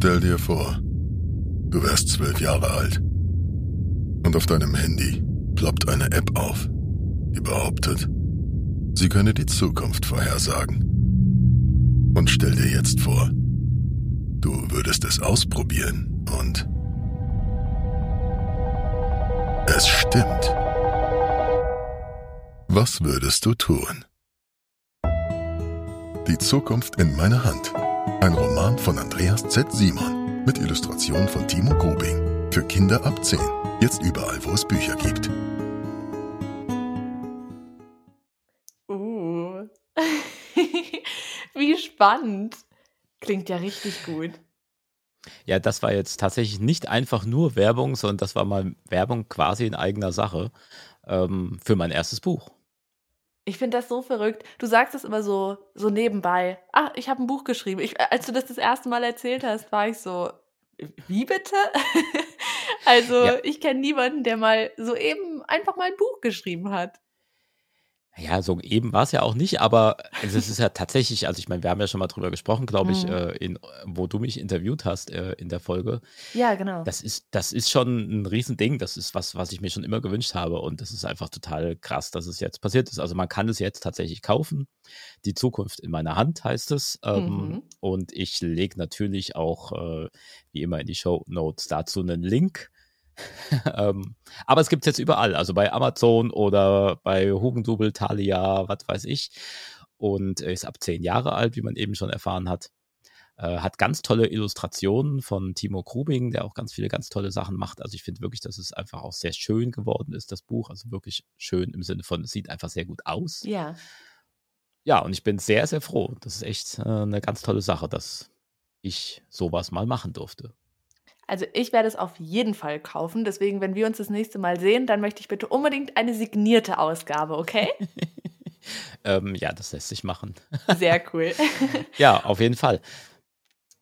Stell dir vor, du wärst zwölf Jahre alt und auf deinem Handy ploppt eine App auf, die behauptet, sie könne die Zukunft vorhersagen. Und stell dir jetzt vor, du würdest es ausprobieren und es stimmt. Was würdest du tun? Die Zukunft in meiner Hand. Ein Roman von Andreas Z. Simon mit Illustration von Timo Grubing. Für Kinder ab 10. Jetzt überall, wo es Bücher gibt. Uh. Wie spannend. Klingt ja richtig gut. Ja, das war jetzt tatsächlich nicht einfach nur Werbung, sondern das war mal Werbung quasi in eigener Sache ähm, für mein erstes Buch. Ich finde das so verrückt. Du sagst es immer so, so nebenbei. Ach, ich habe ein Buch geschrieben. Ich, als du das das erste Mal erzählt hast, war ich so, wie bitte? also ja. ich kenne niemanden, der mal so eben einfach mal ein Buch geschrieben hat. Ja, so eben war es ja auch nicht, aber es ist ja tatsächlich, also ich meine, wir haben ja schon mal drüber gesprochen, glaube ich, mhm. äh, in, wo du mich interviewt hast äh, in der Folge. Ja, genau. Das ist, das ist schon ein Riesending. Das ist was, was ich mir schon immer gewünscht habe. Und das ist einfach total krass, dass es jetzt passiert ist. Also man kann es jetzt tatsächlich kaufen. Die Zukunft in meiner Hand heißt es. Ähm, mhm. Und ich lege natürlich auch, äh, wie immer, in die Show Notes dazu einen Link ähm, aber es gibt es jetzt überall, also bei Amazon oder bei Hugendubel, Thalia, was weiß ich. Und ist ab zehn Jahre alt, wie man eben schon erfahren hat. Äh, hat ganz tolle Illustrationen von Timo Krubing, der auch ganz viele ganz tolle Sachen macht. Also ich finde wirklich, dass es einfach auch sehr schön geworden ist, das Buch. Also wirklich schön im Sinne von, es sieht einfach sehr gut aus. Ja. Ja, und ich bin sehr, sehr froh. Das ist echt äh, eine ganz tolle Sache, dass ich sowas mal machen durfte. Also ich werde es auf jeden Fall kaufen. Deswegen, wenn wir uns das nächste Mal sehen, dann möchte ich bitte unbedingt eine signierte Ausgabe, okay? ähm, ja, das lässt sich machen. Sehr cool. ja, auf jeden Fall.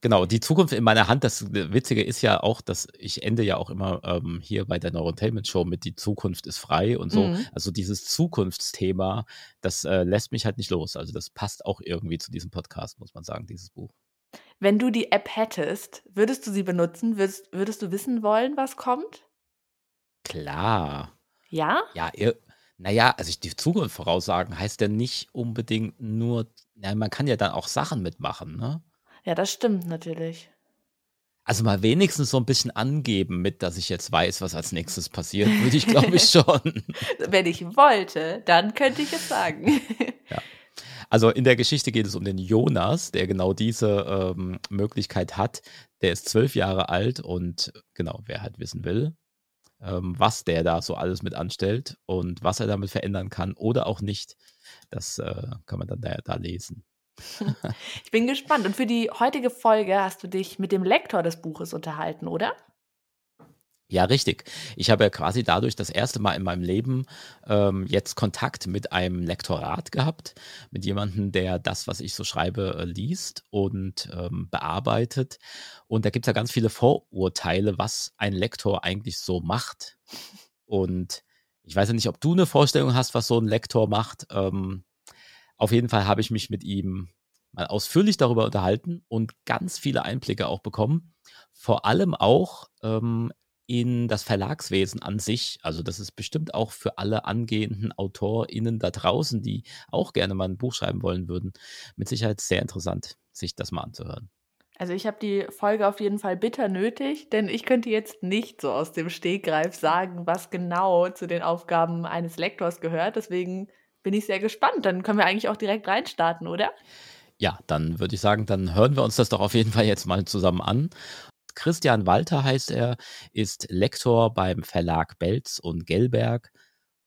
Genau, die Zukunft in meiner Hand. Das Witzige ist ja auch, dass ich ende ja auch immer ähm, hier bei der Neurotainment Show mit die Zukunft ist frei und so. Mhm. Also dieses Zukunftsthema, das äh, lässt mich halt nicht los. Also das passt auch irgendwie zu diesem Podcast, muss man sagen, dieses Buch. Wenn du die App hättest, würdest du sie benutzen? Würdest, würdest du wissen wollen, was kommt? Klar. Ja? Ja, ihr, naja, also die Zukunft voraussagen heißt ja nicht unbedingt nur, na, man kann ja dann auch Sachen mitmachen, ne? Ja, das stimmt natürlich. Also mal wenigstens so ein bisschen angeben mit, dass ich jetzt weiß, was als nächstes passiert, würde ich glaube ich schon. Wenn ich wollte, dann könnte ich es sagen. Ja. Also in der Geschichte geht es um den Jonas, der genau diese ähm, Möglichkeit hat. Der ist zwölf Jahre alt und genau, wer halt wissen will, ähm, was der da so alles mit anstellt und was er damit verändern kann oder auch nicht, das äh, kann man dann da, da lesen. Ich bin gespannt. Und für die heutige Folge hast du dich mit dem Lektor des Buches unterhalten, oder? Ja, richtig. Ich habe ja quasi dadurch das erste Mal in meinem Leben ähm, jetzt Kontakt mit einem Lektorat gehabt, mit jemandem, der das, was ich so schreibe, äh, liest und ähm, bearbeitet. Und da gibt es ja ganz viele Vorurteile, was ein Lektor eigentlich so macht. Und ich weiß ja nicht, ob du eine Vorstellung hast, was so ein Lektor macht. Ähm, auf jeden Fall habe ich mich mit ihm mal ausführlich darüber unterhalten und ganz viele Einblicke auch bekommen. Vor allem auch ähm, in das Verlagswesen an sich. Also das ist bestimmt auch für alle angehenden AutorInnen da draußen, die auch gerne mal ein Buch schreiben wollen würden, mit Sicherheit sehr interessant, sich das mal anzuhören. Also ich habe die Folge auf jeden Fall bitter nötig, denn ich könnte jetzt nicht so aus dem Stegreif sagen, was genau zu den Aufgaben eines Lektors gehört. Deswegen bin ich sehr gespannt. Dann können wir eigentlich auch direkt reinstarten, oder? Ja, dann würde ich sagen, dann hören wir uns das doch auf jeden Fall jetzt mal zusammen an. Christian Walter heißt er, ist Lektor beim Verlag Belz und Gelberg.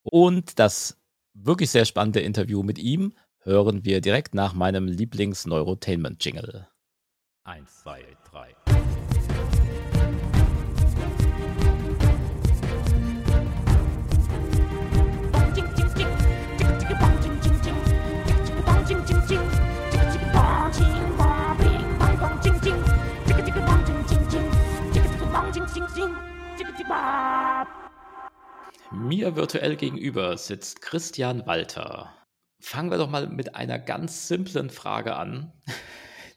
Und das wirklich sehr spannende Interview mit ihm hören wir direkt nach meinem Lieblings-Neurotainment-Jingle. Eins, zwei, drei. Mir virtuell gegenüber sitzt Christian Walter. Fangen wir doch mal mit einer ganz simplen Frage an,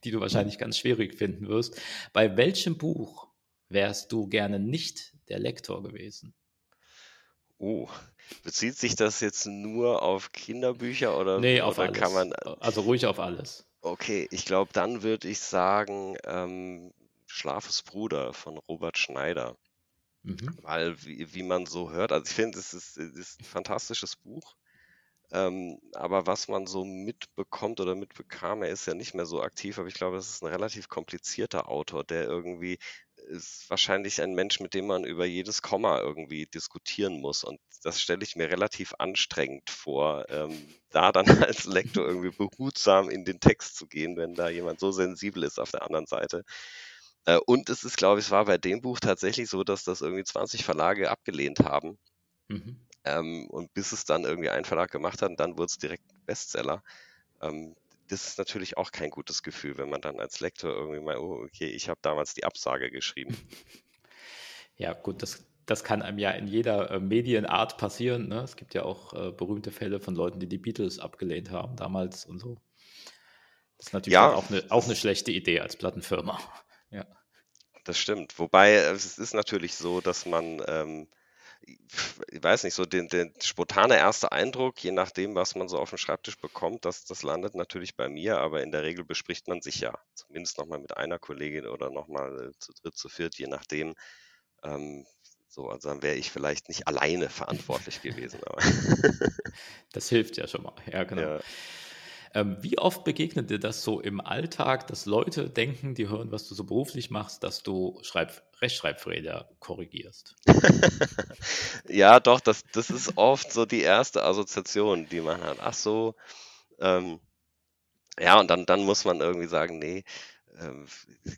die du wahrscheinlich ganz schwierig finden wirst. Bei welchem Buch wärst du gerne nicht der Lektor gewesen? Oh, bezieht sich das jetzt nur auf Kinderbücher oder, nee, auf oder alles. kann man. Also ruhig auf alles. Okay, ich glaube, dann würde ich sagen, ähm, Schlafes Bruder von Robert Schneider. Mhm. Weil, wie, wie man so hört, also ich finde, es ist, ist ein fantastisches Buch. Ähm, aber was man so mitbekommt oder mitbekam, er ist ja nicht mehr so aktiv, aber ich glaube, es ist ein relativ komplizierter Autor, der irgendwie ist wahrscheinlich ein Mensch, mit dem man über jedes Komma irgendwie diskutieren muss. Und das stelle ich mir relativ anstrengend vor, ähm, da dann als Lektor irgendwie behutsam in den Text zu gehen, wenn da jemand so sensibel ist auf der anderen Seite. Äh, und es ist, glaube ich, es war bei dem Buch tatsächlich so, dass das irgendwie 20 Verlage abgelehnt haben. Mhm. Ähm, und bis es dann irgendwie ein Verlag gemacht hat, dann wurde es direkt Bestseller. Ähm, das ist natürlich auch kein gutes Gefühl, wenn man dann als Lektor irgendwie mal, oh, okay, ich habe damals die Absage geschrieben. Ja, gut, das, das kann einem ja in jeder äh, Medienart passieren. Ne? Es gibt ja auch äh, berühmte Fälle von Leuten, die die Beatles abgelehnt haben damals und so. Das ist natürlich ja, auch, eine, auch eine schlechte Idee als Plattenfirma. Ja. Das stimmt. Wobei es ist natürlich so, dass man ähm, ich weiß nicht, so den, den spontane erste Eindruck, je nachdem, was man so auf dem Schreibtisch bekommt, das, das landet natürlich bei mir, aber in der Regel bespricht man sich ja zumindest nochmal mit einer Kollegin oder nochmal äh, zu dritt, zu viert, je nachdem. Ähm, so, also dann wäre ich vielleicht nicht alleine verantwortlich gewesen. das hilft ja schon mal, ja, genau. Ja. Ähm, wie oft begegnet dir das so im Alltag, dass Leute denken, die hören, was du so beruflich machst, dass du Schreib Rechtschreibfehler korrigierst? ja, doch, das, das ist oft so die erste Assoziation, die man hat. Ach so, ähm, ja, und dann, dann muss man irgendwie sagen, nee, ähm,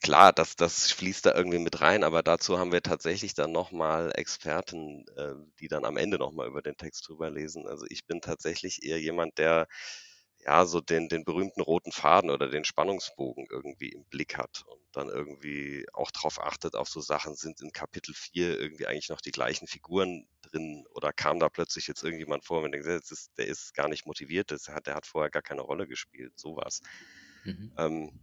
klar, das, das fließt da irgendwie mit rein, aber dazu haben wir tatsächlich dann nochmal Experten, äh, die dann am Ende nochmal über den Text drüber lesen. Also ich bin tatsächlich eher jemand, der ja, so den, den berühmten roten Faden oder den Spannungsbogen irgendwie im Blick hat und dann irgendwie auch darauf achtet, auf so Sachen, sind in Kapitel 4 irgendwie eigentlich noch die gleichen Figuren drin oder kam da plötzlich jetzt irgendjemand vor und denkt, der ist, der ist gar nicht motiviert, der hat, der hat vorher gar keine Rolle gespielt, sowas. Mhm. Ähm,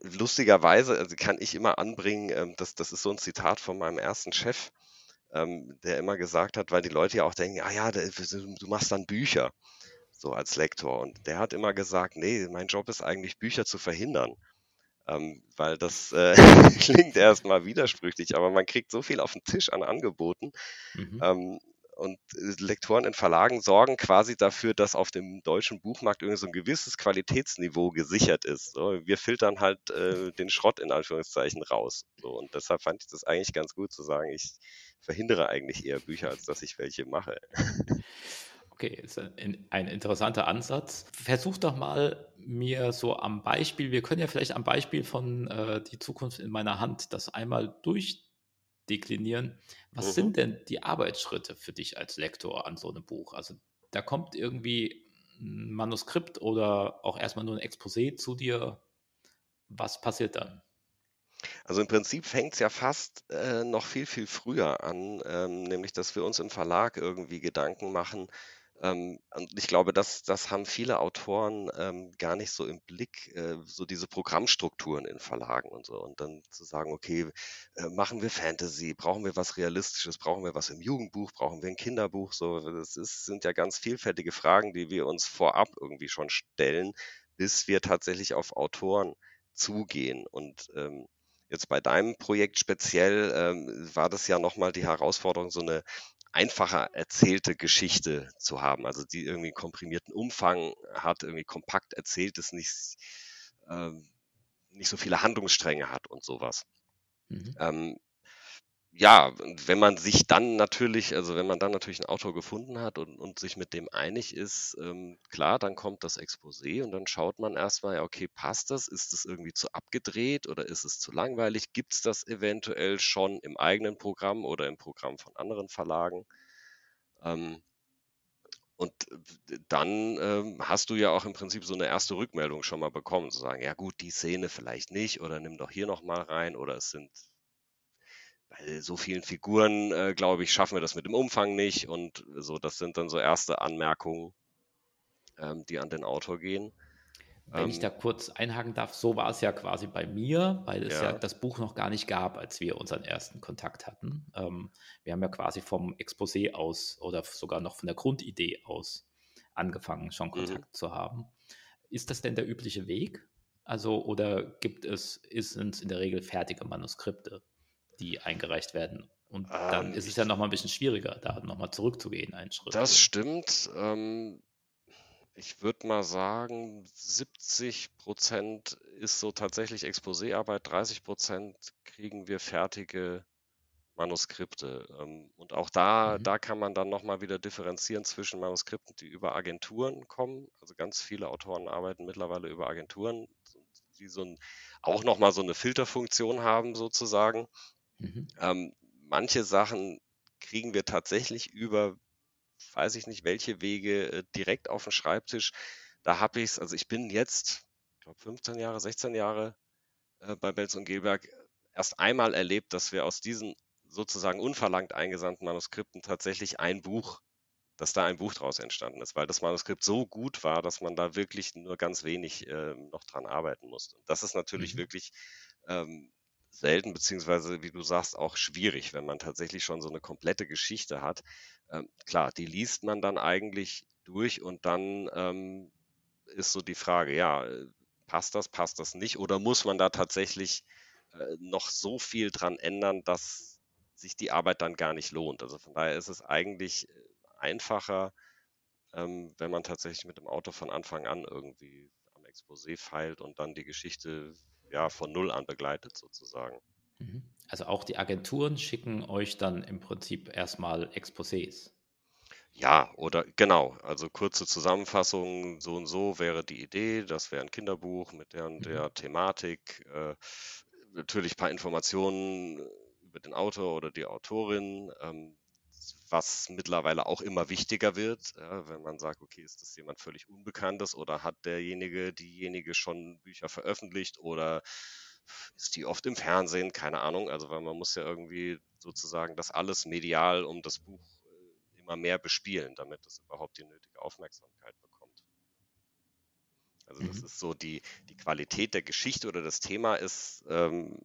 lustigerweise also kann ich immer anbringen, ähm, das, das ist so ein Zitat von meinem ersten Chef, ähm, der immer gesagt hat, weil die Leute ja auch denken, ah ja, du machst dann Bücher so als Lektor. Und der hat immer gesagt, nee, mein Job ist eigentlich, Bücher zu verhindern. Ähm, weil das äh, klingt erstmal widersprüchlich, aber man kriegt so viel auf den Tisch an Angeboten. Mhm. Ähm, und äh, Lektoren in Verlagen sorgen quasi dafür, dass auf dem deutschen Buchmarkt irgendwie so ein gewisses Qualitätsniveau gesichert ist. So, wir filtern halt äh, den Schrott in Anführungszeichen raus. So, und deshalb fand ich das eigentlich ganz gut zu sagen, ich verhindere eigentlich eher Bücher, als dass ich welche mache. Okay, ist ein, ein, interessanter Ansatz. Versuch doch mal mir so am Beispiel, wir können ja vielleicht am Beispiel von äh, Die Zukunft in meiner Hand das einmal durchdeklinieren. Was mhm. sind denn die Arbeitsschritte für dich als Lektor an so einem Buch? Also da kommt irgendwie ein Manuskript oder auch erstmal nur ein Exposé zu dir. Was passiert dann? Also im Prinzip fängt es ja fast äh, noch viel, viel früher an, ähm, nämlich dass wir uns im Verlag irgendwie Gedanken machen, ähm, und ich glaube, das, das haben viele Autoren ähm, gar nicht so im Blick, äh, so diese Programmstrukturen in Verlagen und so. Und dann zu sagen, okay, äh, machen wir Fantasy, brauchen wir was Realistisches, brauchen wir was im Jugendbuch, brauchen wir ein Kinderbuch, so. Das ist, sind ja ganz vielfältige Fragen, die wir uns vorab irgendwie schon stellen, bis wir tatsächlich auf Autoren zugehen. Und ähm, Jetzt bei deinem Projekt speziell ähm, war das ja nochmal die Herausforderung, so eine einfacher erzählte Geschichte zu haben, also die irgendwie komprimierten Umfang hat, irgendwie kompakt erzählt ist, nicht, ähm, nicht so viele Handlungsstränge hat und sowas. Mhm. Ähm, ja, wenn man sich dann natürlich, also wenn man dann natürlich einen Autor gefunden hat und, und sich mit dem einig ist, ähm, klar, dann kommt das Exposé und dann schaut man erstmal, ja, okay, passt das? Ist das irgendwie zu abgedreht oder ist es zu langweilig? Gibt es das eventuell schon im eigenen Programm oder im Programm von anderen Verlagen? Ähm, und dann ähm, hast du ja auch im Prinzip so eine erste Rückmeldung schon mal bekommen, zu sagen, ja gut, die Szene vielleicht nicht oder nimm doch hier nochmal rein oder es sind bei so vielen Figuren, äh, glaube ich, schaffen wir das mit dem Umfang nicht. Und so, das sind dann so erste Anmerkungen, ähm, die an den Autor gehen. Wenn ich Ähm, da kurz einhaken darf, so war es ja quasi bei mir, weil es ja ja, das Buch noch gar nicht gab, als wir unseren ersten Kontakt hatten. Ähm, wir haben ja quasi vom Exposé aus oder sogar noch von der Grundidee aus angefangen, schon mhm. Kontakt zu haben. Ist das denn der übliche Weg? Also, oder gibt es, ist es in der Regel fertige Manuskripte, die eingereicht werden? Und dann Ähm, ist es ja nochmal ein bisschen schwieriger, da nochmal zurückzugehen, einen Schritt, das stimmt. Ähm, ich würde mal sagen, 70 Prozent ist so tatsächlich Exposéarbeit, 30 Prozent kriegen wir fertige Manuskripte. Ähm, und auch da, Mhm. da kann man dann nochmal wieder differenzieren zwischen Manuskripten, die über Agenturen kommen. Also ganz viele Autoren arbeiten mittlerweile über Agenturen, die so ein, auch nochmal so eine Filterfunktion haben sozusagen. Mhm. Ähm, manche Sachen kriegen wir tatsächlich über, weiß ich nicht, welche Wege äh, direkt auf den Schreibtisch. Da habe ich es, also ich bin jetzt, ich glaube 15 Jahre, 16 Jahre äh, bei Belz und Gelberg erst einmal erlebt, dass wir aus diesen sozusagen unverlangt eingesandten Manuskripten tatsächlich ein Buch, dass da ein Buch draus entstanden ist, weil das Manuskript so gut war, dass man da wirklich nur ganz wenig äh, noch dran arbeiten musste. Und das ist natürlich Mhm. wirklich ähm, selten, beziehungsweise, wie du sagst, auch schwierig, wenn man tatsächlich schon so eine komplette Geschichte hat. Ähm, klar, die liest man dann eigentlich durch und dann ähm, ist so die Frage, ja, passt das, passt das nicht? Oder muss man da tatsächlich äh, noch so viel dran ändern, dass sich die Arbeit dann gar nicht lohnt? Also von daher ist es eigentlich äh, einfacher, ähm, wenn man tatsächlich mit dem Auto von Anfang an irgendwie am Exposé feilt und dann die Geschichte ja von Null an begleitet sozusagen. Mhm. Also auch die Agenturen schicken euch dann im Prinzip erstmal Exposés. Ja, oder genau, also kurze Zusammenfassung, so und so wäre die Idee, das wäre ein Kinderbuch mit der und Mhm. der Thematik, äh, natürlich ein paar Informationen über den Autor oder die Autorin, ähm, was mittlerweile auch immer wichtiger wird, ja, wenn man sagt, okay, ist das jemand völlig Unbekanntes oder hat derjenige, diejenige schon Bücher veröffentlicht oder ist die oft im Fernsehen, keine Ahnung, also weil man muss ja irgendwie sozusagen das alles medial um das Buch äh, immer mehr bespielen, damit es überhaupt die nötige Aufmerksamkeit bekommt. Also das Mhm. ist so die, die Qualität der Geschichte oder das Thema ist ähm,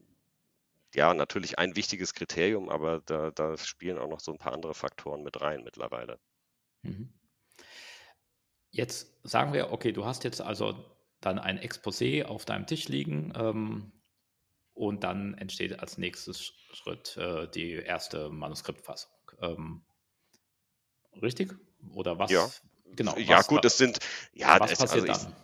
ja natürlich ein wichtiges Kriterium, aber da, da spielen auch noch so ein paar andere Faktoren mit rein mittlerweile. Mhm. Jetzt sagen wir, okay, du hast jetzt also dann ein Exposé auf deinem Tisch liegen ähm, und dann entsteht als nächstes Schritt äh, die erste Manuskriptfassung. Ähm, richtig? Oder was? Ja, Genau. ja Was, gut, es sind, ja, was passiert also ich dann?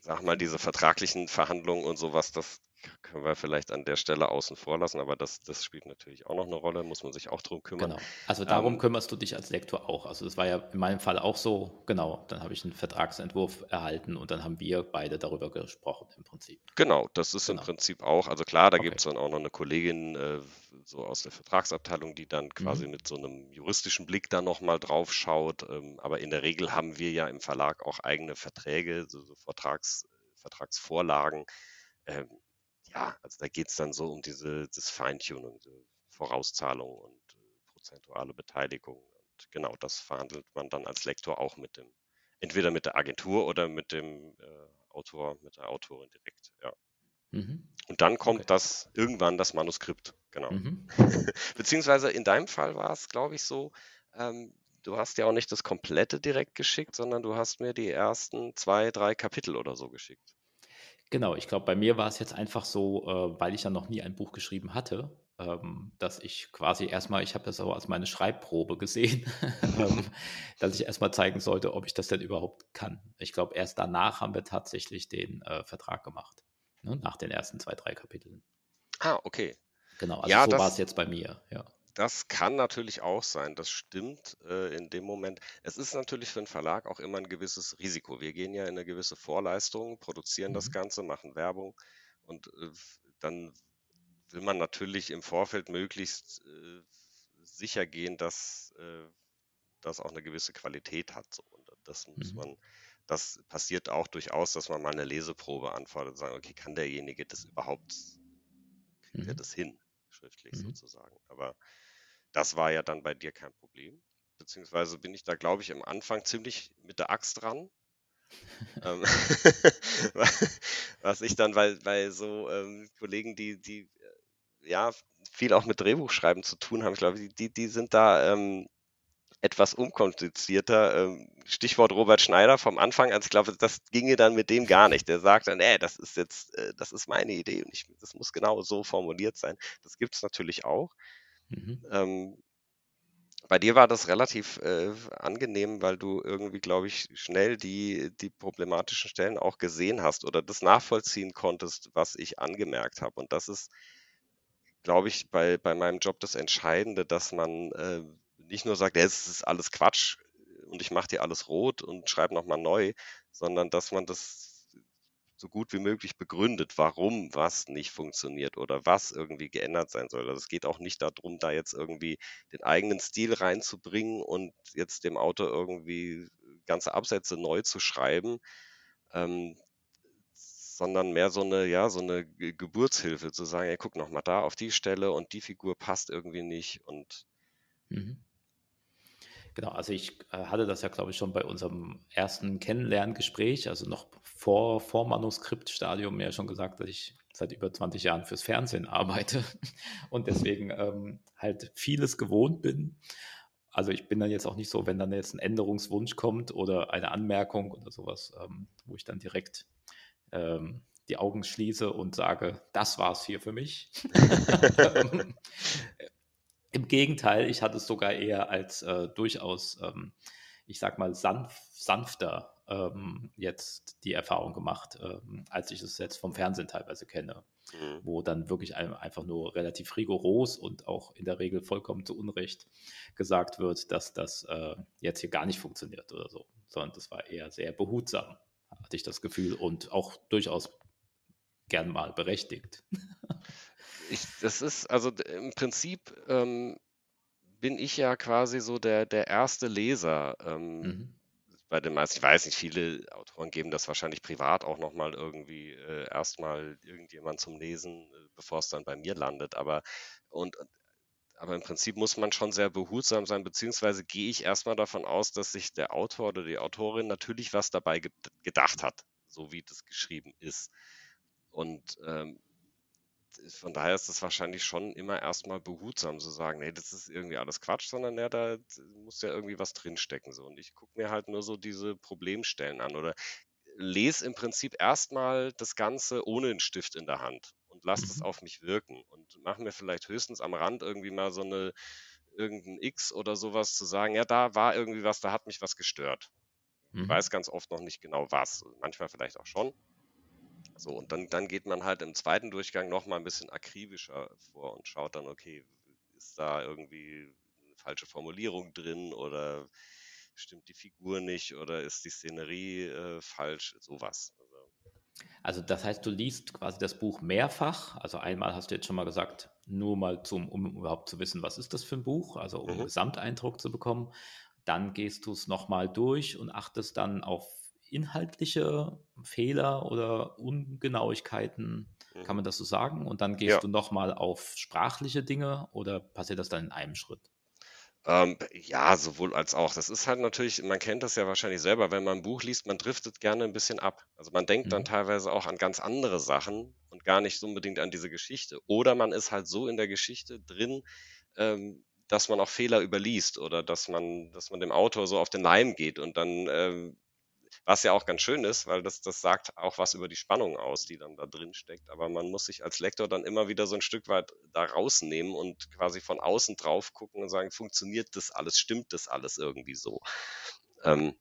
sag mal, diese vertraglichen Verhandlungen und sowas, das können wir vielleicht an der Stelle außen vor lassen, aber das, das spielt natürlich auch noch eine Rolle, muss man sich auch drum kümmern. Genau. Also darum Ähm, kümmerst du dich als Lektor auch. Also das war ja in meinem Fall auch so. Genau. Dann habe ich einen Vertragsentwurf erhalten und dann haben wir beide darüber gesprochen im Prinzip. Genau, das ist im Genau. Prinzip auch, also klar, da Okay. gibt es dann auch noch eine Kollegin äh, so aus der Vertragsabteilung, die dann quasi Mhm. mit so einem juristischen Blick da nochmal drauf schaut. Ähm, aber in der Regel haben wir ja im Verlag auch eigene Verträge, so, so Vertrags, Vertragsvorlagen. Ähm, ja, also da geht es dann so um diese das Feintuning, die Vorauszahlung und äh, prozentuale Beteiligung. Und genau das verhandelt man dann als Lektor auch mit dem, entweder mit der Agentur oder mit dem äh, Autor, mit der Autorin direkt, ja. Mhm. Und dann kommt Okay. das irgendwann das Manuskript, genau. Mhm. Beziehungsweise in deinem Fall war es, glaube ich, so, ähm, du hast ja auch nicht das komplette direkt geschickt, sondern du hast mir die ersten zwei, drei Kapitel oder so geschickt. Genau, ich glaube, bei mir war es jetzt einfach so, äh, weil ich ja noch nie ein Buch geschrieben hatte, ähm, dass ich quasi erstmal, ich habe das auch als meine Schreibprobe gesehen, ähm, dass ich erstmal zeigen sollte, ob ich das denn überhaupt kann. Ich glaube, erst danach haben wir tatsächlich den äh, Vertrag gemacht, ne, nach den ersten zwei, drei Kapiteln. Ah, okay. Genau, also Ja, so war es jetzt bei mir, ja. Das kann natürlich auch sein, das stimmt äh, in dem Moment. Es ist natürlich für einen Verlag auch immer ein gewisses Risiko. Wir gehen ja in eine gewisse Vorleistung, produzieren das Mhm. Ganze, machen Werbung und äh, dann will man natürlich im Vorfeld möglichst äh, sicher gehen, dass äh, das auch eine gewisse Qualität hat. So. Und das muss Mhm. man, das passiert auch durchaus, dass man mal eine Leseprobe anfordert und sagt, okay, kann derjenige das überhaupt, kriegt er Mhm. das hin, schriftlich Mhm. sozusagen. Aber das war ja dann bei dir kein Problem. Beziehungsweise bin ich da, glaube ich, am Anfang ziemlich mit der Axt dran. Ähm, was ich dann, weil, weil so ähm, Kollegen, die, die äh, ja viel auch mit Drehbuchschreiben zu tun haben, ich glaube, die, die sind da ähm, etwas unkomplizierter. Ähm, Stichwort Robert Schneider vom Anfang an. Ich glaube, das ginge dann mit dem gar nicht. Der sagt dann, ey, das ist jetzt, äh, das ist meine Idee und ich, das muss genau so formuliert sein. Das gibt es natürlich auch. Mhm. Ähm, bei dir war das relativ äh, angenehm, weil du irgendwie, glaube ich, schnell die, die problematischen Stellen auch gesehen hast oder das nachvollziehen konntest, was ich angemerkt habe. Und das ist, glaube ich, bei, bei meinem Job das Entscheidende, dass man äh, nicht nur sagt, es ist alles Quatsch und ich mache dir alles rot und schreibe nochmal neu, sondern dass man das so gut wie möglich begründet, warum was nicht funktioniert oder was irgendwie geändert sein soll. Also es geht auch nicht darum, da jetzt irgendwie den eigenen Stil reinzubringen und jetzt dem Autor irgendwie ganze Absätze neu zu schreiben, ähm, sondern mehr so eine, ja, so eine Geburtshilfe zu sagen, ey, guck noch mal da auf die Stelle und die Figur passt irgendwie nicht und mhm. Genau, also ich äh, hatte das ja, glaube ich, schon bei unserem ersten Kennenlerngespräch, also noch vor, vor Manuskriptstadium, mir ja schon gesagt, dass ich seit über 20 Jahren fürs Fernsehen arbeite und deswegen ähm, halt vieles gewohnt bin. Also ich bin dann jetzt auch nicht so, wenn dann jetzt ein Änderungswunsch kommt oder eine Anmerkung oder sowas, ähm, wo ich dann direkt ähm, die Augen schließe und sage, das war's hier für mich. Im Gegenteil, ich hatte es sogar eher als äh, durchaus, ähm, ich sag mal, sanf sanfter ähm, jetzt die Erfahrung gemacht, ähm, als ich es jetzt vom Fernsehen teilweise kenne, mhm. wo dann wirklich ein, einfach nur relativ rigoros und auch in der Regel vollkommen zu Unrecht gesagt wird, dass das äh, jetzt hier gar nicht funktioniert oder so, sondern das war eher sehr behutsam, hatte ich das Gefühl und auch durchaus gern mal berechtigt. Ich, das ist, also im Prinzip ähm, bin ich ja quasi so der, der erste Leser ähm, mhm. bei den meisten. Ich weiß nicht, viele Autoren geben das wahrscheinlich privat auch nochmal irgendwie äh, erstmal irgendjemand zum Lesen, äh, bevor es dann bei mir landet. Aber und, aber im Prinzip muss man schon sehr behutsam sein, beziehungsweise gehe ich erstmal davon aus, dass sich der Autor oder die Autorin natürlich was dabei ge gedacht hat, so wie das geschrieben ist. Und ähm, von daher ist es wahrscheinlich schon immer erstmal behutsam zu sagen, nee, das ist irgendwie alles Quatsch, sondern ja, da muss ja irgendwie was drinstecken. So. Und ich gucke mir halt nur so diese Problemstellen an oder lese im Prinzip erstmal das Ganze ohne einen Stift in der Hand und lasse mhm. das auf mich wirken und mache mir vielleicht höchstens am Rand irgendwie mal so eine irgendein X oder sowas zu sagen, ja, da war irgendwie was, da hat mich was gestört. Mhm. Ich weiß ganz oft noch nicht genau was, manchmal vielleicht auch schon. So, und dann, dann geht man halt im zweiten Durchgang nochmal ein bisschen akribischer vor und schaut dann, okay, ist da irgendwie eine falsche Formulierung drin oder stimmt die Figur nicht oder ist die Szenerie äh, falsch, sowas. Also, also das heißt, du liest quasi das Buch mehrfach. Also einmal hast du jetzt schon mal gesagt, nur mal zum, um überhaupt zu wissen, was ist das für ein Buch, also um mhm. einen Gesamteindruck zu bekommen. Dann gehst du es nochmal durch und achtest dann auf inhaltliche Fehler oder Ungenauigkeiten, mhm. kann man das so sagen? Und dann gehst ja. du nochmal auf sprachliche Dinge oder passiert das dann in einem Schritt? Ähm, ja, sowohl als auch. Das ist halt natürlich, man kennt das ja wahrscheinlich selber, wenn man ein Buch liest, man driftet gerne ein bisschen ab. Also man denkt mhm. dann teilweise auch an ganz andere Sachen und gar nicht unbedingt an diese Geschichte. Oder man ist halt so in der Geschichte drin, ähm, dass man auch Fehler überliest oder dass man, dass man dem Autor so auf den Leim geht und dann ähm, was ja auch ganz schön ist, weil das, das sagt auch was über die Spannung aus, die dann da drin steckt. Aber man muss sich als Lektor dann immer wieder so ein Stück weit da rausnehmen und quasi von außen drauf gucken und sagen, funktioniert das alles, stimmt das alles irgendwie so? Ähm,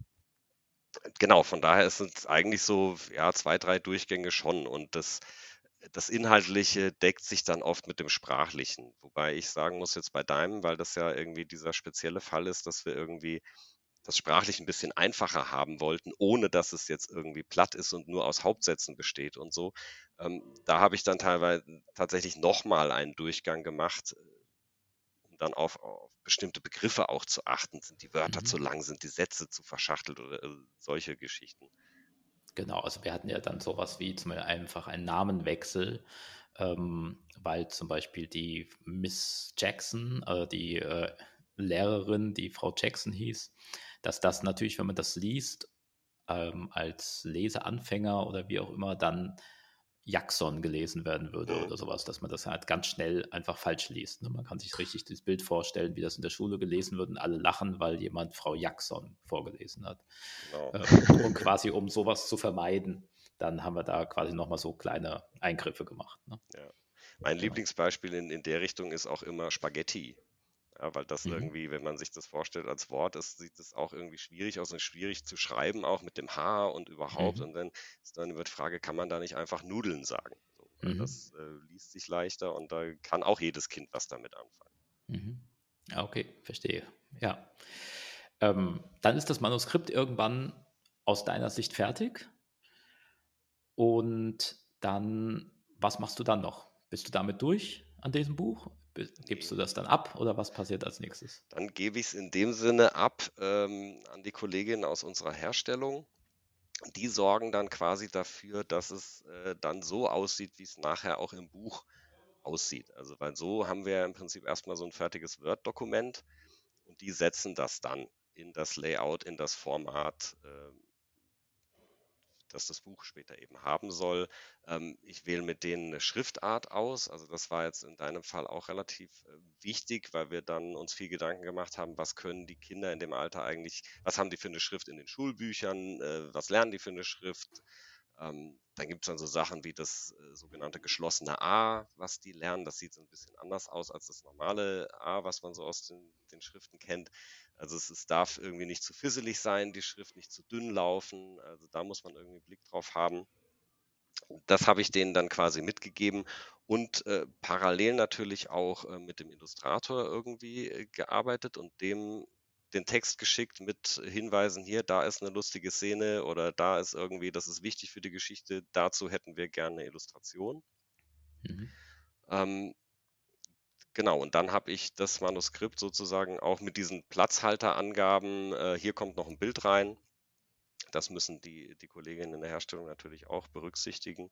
genau, von daher ist es eigentlich so, ja, zwei, drei Durchgänge schon und das, das Inhaltliche deckt sich dann oft mit dem Sprachlichen. Wobei ich sagen muss jetzt bei deinem, weil das ja irgendwie dieser spezielle Fall ist, dass wir irgendwie das sprachlich ein bisschen einfacher haben wollten, ohne dass es jetzt irgendwie platt ist und nur aus Hauptsätzen besteht und so. Ähm, da habe ich dann teilweise tatsächlich nochmal einen Durchgang gemacht, um dann auf, auf, bestimmte Begriffe auch zu achten. Sind die Wörter mhm. zu lang, sind die Sätze zu verschachtelt oder äh, solche Geschichten. Genau, also wir hatten ja dann sowas wie zum Beispiel einfach einen Namenwechsel, ähm, weil zum Beispiel die Miss Jackson, äh, die äh, Lehrerin, die Frau Jackson hieß, dass das natürlich, wenn man das liest, ähm, als Leseanfänger oder wie auch immer dann Jackson gelesen werden würde oder sowas, dass man das halt ganz schnell einfach falsch liest. Ne? Man kann sich richtig das Bild vorstellen, wie das in der Schule gelesen wird und alle lachen, weil jemand Frau Jackson vorgelesen hat. Genau. Äh, und quasi um sowas zu vermeiden, dann haben wir da quasi nochmal so kleine Eingriffe gemacht. Ne? Ja. Mein Lieblingsbeispiel in, in der Richtung ist auch immer Spaghetti. Ja, weil das mhm. irgendwie, wenn man sich das vorstellt als Wort, ist, sieht es auch irgendwie schwierig aus und schwierig zu schreiben, auch mit dem H und überhaupt. Mhm. Und dann ist dann die Frage, kann man da nicht einfach Nudeln sagen? So, mhm. Das äh, liest sich leichter und da kann auch jedes Kind was damit anfangen. Mhm. Ja, okay, verstehe. Ja. Ähm, dann ist das Manuskript irgendwann aus deiner Sicht fertig. Und dann, was machst du dann noch? Bist du damit durch an diesem Buch? Gibst du das dann ab oder was passiert als nächstes? Dann gebe ich es in dem Sinne ab ähm, an die Kolleginnen aus unserer Herstellung. Die sorgen dann quasi dafür, dass es äh, dann so aussieht, wie es nachher auch im Buch aussieht. Also weil so haben wir im Prinzip erstmal so ein fertiges Word-Dokument und die setzen das dann in das Layout, in das Format, äh, das das Buch später eben haben soll. Ähm, ich wähle mit denen eine Schriftart aus. Also das war jetzt in deinem Fall auch relativ äh, wichtig, weil wir dann uns viel Gedanken gemacht haben, was können die Kinder in dem Alter eigentlich, was haben die für eine Schrift in den Schulbüchern, äh, was lernen die für eine Schrift. Ähm, dann gibt es dann so Sachen wie das äh, sogenannte geschlossene A, was die lernen. Das sieht so ein bisschen anders aus als das normale A, was man so aus den, den Schriften kennt. Also es, es, darf irgendwie nicht zu fisselig sein, die Schrift nicht zu dünn laufen. Also da muss man irgendwie Blick drauf haben. Das habe ich denen dann quasi mitgegeben und äh, parallel natürlich auch äh, mit dem Illustrator irgendwie äh, gearbeitet und dem den Text geschickt mit Hinweisen hier, da ist eine lustige Szene oder da ist irgendwie, das ist wichtig für die Geschichte, dazu hätten wir gerne eine Illustration. Mhm. Ähm, Genau, und dann habe ich das Manuskript sozusagen auch mit diesen Platzhalterangaben, äh, hier kommt noch ein Bild rein. Das müssen die, die Kolleginnen in der Herstellung natürlich auch berücksichtigen.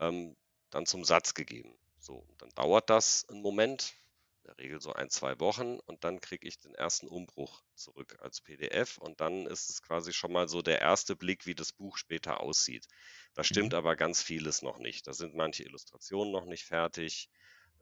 Ähm, dann zum Satz gegeben. So, dann dauert das einen Moment, in der Regel so ein, zwei Wochen, und dann kriege ich den ersten Umbruch zurück als PDF. Und dann ist es quasi schon mal so der erste Blick, wie das Buch später aussieht. Da stimmt mhm. aber ganz vieles noch nicht. Da sind manche Illustrationen noch nicht fertig.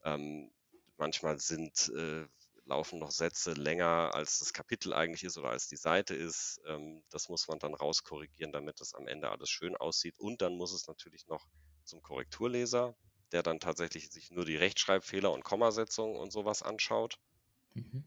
Ähm, Manchmal sind, äh, laufen noch Sätze länger, als das Kapitel eigentlich ist oder als die Seite ist. Ähm, das muss man dann rauskorrigieren, damit das am Ende alles schön aussieht. Und dann muss es natürlich noch zum Korrekturleser, der dann tatsächlich sich nur die Rechtschreibfehler und Kommasetzung und sowas anschaut. Mhm.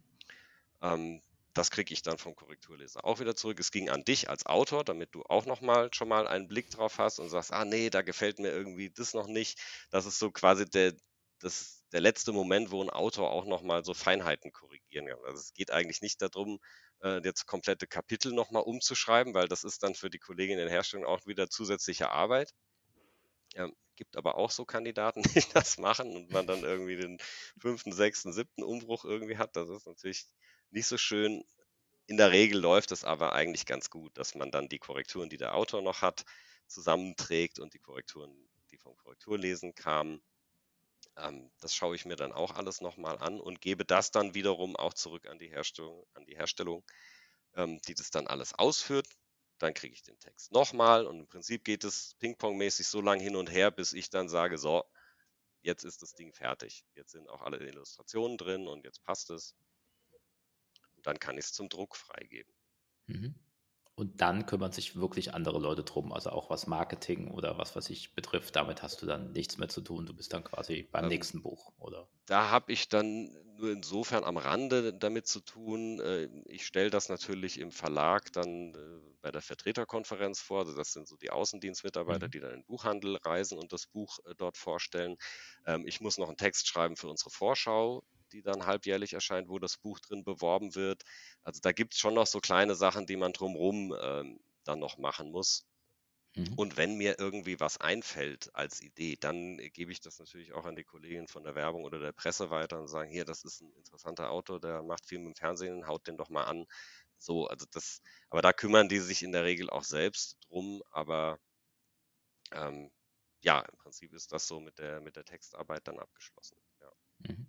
Ähm, das kriege ich dann vom Korrekturleser auch wieder zurück. Es ging an dich als Autor, damit du auch noch mal schon mal einen Blick drauf hast und sagst, ah nee, da gefällt mir irgendwie das noch nicht. Das ist so quasi der, das der letzte Moment, wo ein Autor auch nochmal so Feinheiten korrigieren kann. Also es geht eigentlich nicht darum, äh, jetzt komplette Kapitel nochmal umzuschreiben, weil das ist dann für die Kolleginnen in der Herstellung auch wieder zusätzliche Arbeit. Ähm, gibt aber auch so Kandidaten, die das machen und man dann irgendwie den fünften, sechsten, siebten Umbruch irgendwie hat. Das ist natürlich nicht so schön. In der Regel läuft es aber eigentlich ganz gut, dass man dann die Korrekturen, die der Autor noch hat, zusammenträgt und die Korrekturen, die vom Korrekturlesen kamen, ähm, das schaue ich mir dann auch alles nochmal an und gebe das dann wiederum auch zurück an die Herstellung, an die Herstellung ähm, die das dann alles ausführt. Dann kriege ich den Text nochmal und im Prinzip geht es ping-pong-mäßig so lange hin und her, bis ich dann sage, so, jetzt ist das Ding fertig. Jetzt sind auch alle Illustrationen drin und jetzt passt es. Und dann kann ich es zum Druck freigeben. Mhm. Und dann kümmern sich wirklich andere Leute drum, also auch was Marketing oder was, was ich betrifft. Damit hast du dann nichts mehr zu tun. Du bist dann quasi beim ähm, nächsten Buch, oder? Da habe ich dann nur insofern am Rande damit zu tun. Äh, ich stelle das natürlich im Verlag dann äh, bei der Vertreterkonferenz vor. Also das sind so die Außendienstmitarbeiter, mhm. die dann in den Buchhandel reisen und das Buch äh, dort vorstellen. Ähm, ich muss noch einen Text schreiben für unsere Vorschau die dann halbjährlich erscheint, wo das Buch drin beworben wird. Also da gibt es schon noch so kleine Sachen, die man drumherum ähm, dann noch machen muss. Mhm. Und wenn mir irgendwie was einfällt als Idee, dann gebe ich das natürlich auch an die Kolleginnen von der Werbung oder der Presse weiter und sagen, hier, das ist ein interessanter Autor, der macht viel mit dem Fernsehen, haut den doch mal an. So, also das, aber da kümmern die sich in der Regel auch selbst drum, aber ähm, ja, im Prinzip ist das so mit der, mit der Textarbeit dann abgeschlossen. Ja. Mhm.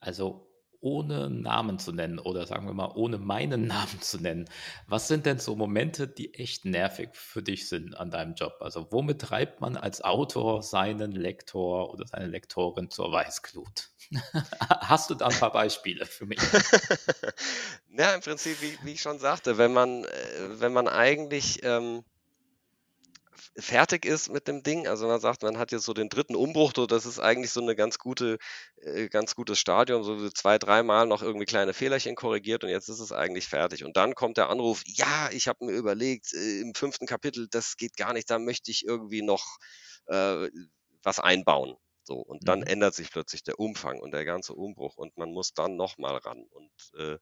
Also ohne Namen zu nennen oder sagen wir mal ohne meinen Namen zu nennen, was sind denn so Momente, die echt nervig für dich sind an deinem Job? Also womit treibt man als Autor seinen Lektor oder seine Lektorin zur Weißglut? Hast du da ein paar Beispiele für mich? ja, im Prinzip, wie, wie, ich schon sagte, wenn man, äh, wenn man eigentlich ähm, fertig ist mit dem Ding. Also man sagt, man hat jetzt so den dritten Umbruch, so das ist eigentlich so eine ganz gute, äh, ganz gutes Stadium, so zwei, dreimal noch irgendwie kleine Fehlerchen korrigiert und jetzt ist es eigentlich fertig. Und dann kommt der Anruf, ja, ich habe mir überlegt, äh, im fünften Kapitel, das geht gar nicht, da möchte ich irgendwie noch äh, was einbauen. So, und dann mhm. ändert sich plötzlich der Umfang und der ganze Umbruch und man muss dann nochmal ran. Und äh,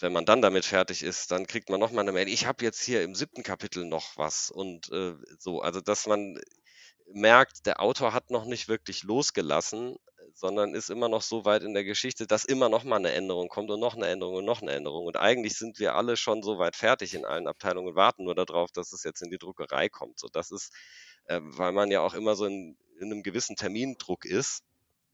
wenn man dann damit fertig ist, dann kriegt man nochmal eine Mail, ich habe jetzt hier im siebten Kapitel noch was und äh, so, also dass man merkt, der Autor hat noch nicht wirklich losgelassen, sondern ist immer noch so weit in der Geschichte, dass immer noch mal eine Änderung kommt und noch eine Änderung und noch eine Änderung. Und eigentlich sind wir alle schon so weit fertig in allen Abteilungen und warten nur darauf, dass es jetzt in die Druckerei kommt. So, das ist, äh, weil man ja auch immer so in, in einem gewissen Termindruck ist.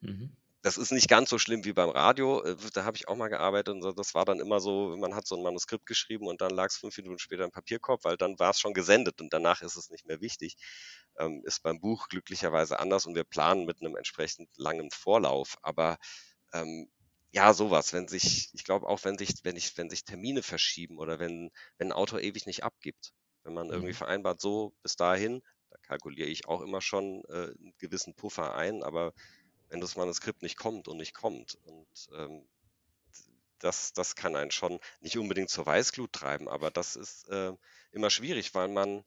Mhm das ist nicht ganz so schlimm wie beim Radio. Äh, da habe ich auch mal gearbeitet und das war dann immer so, man hat so ein Manuskript geschrieben und dann lag es fünf Minuten später im Papierkorb, weil dann war es schon gesendet und danach ist es nicht mehr wichtig. Ähm, ist beim Buch glücklicherweise anders und wir planen mit einem entsprechend langen Vorlauf. Aber ähm, ja, sowas, wenn sich, ich glaube auch, wenn sich, wenn ich, wenn sich Termine verschieben oder wenn, wenn ein Autor ewig nicht abgibt, wenn man irgendwie mhm. vereinbart, so bis dahin, da kalkuliere ich auch immer schon äh, einen gewissen Puffer ein, aber wenn das Manuskript nicht kommt und nicht kommt. Und ähm, das, das kann einen schon nicht unbedingt zur Weißglut treiben, aber das ist äh, immer schwierig, weil man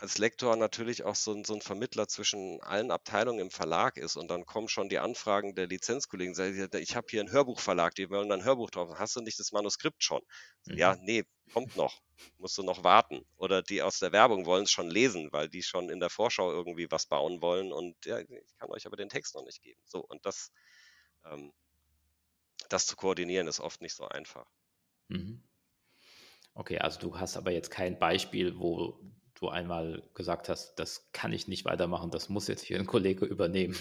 als Lektor natürlich auch so, so, ein Vermittler zwischen allen Abteilungen im Verlag ist und dann kommen schon die Anfragen der Lizenzkollegen, sagen, ich habe hier einen Hörbuchverlag, die wollen ein Hörbuch drauf, hast du nicht das Manuskript schon? Mhm. Ja, nee, kommt noch, musst du noch warten. Oder die aus der Werbung wollen es schon lesen, weil die schon in der Vorschau irgendwie was bauen wollen und ja, ich kann euch aber den Text noch nicht geben. So, und das, ähm, das zu koordinieren ist oft nicht so einfach. Mhm. Okay, also du hast aber jetzt kein Beispiel, wo du einmal gesagt hast, das kann ich nicht weitermachen, das muss jetzt hier ein Kollege übernehmen.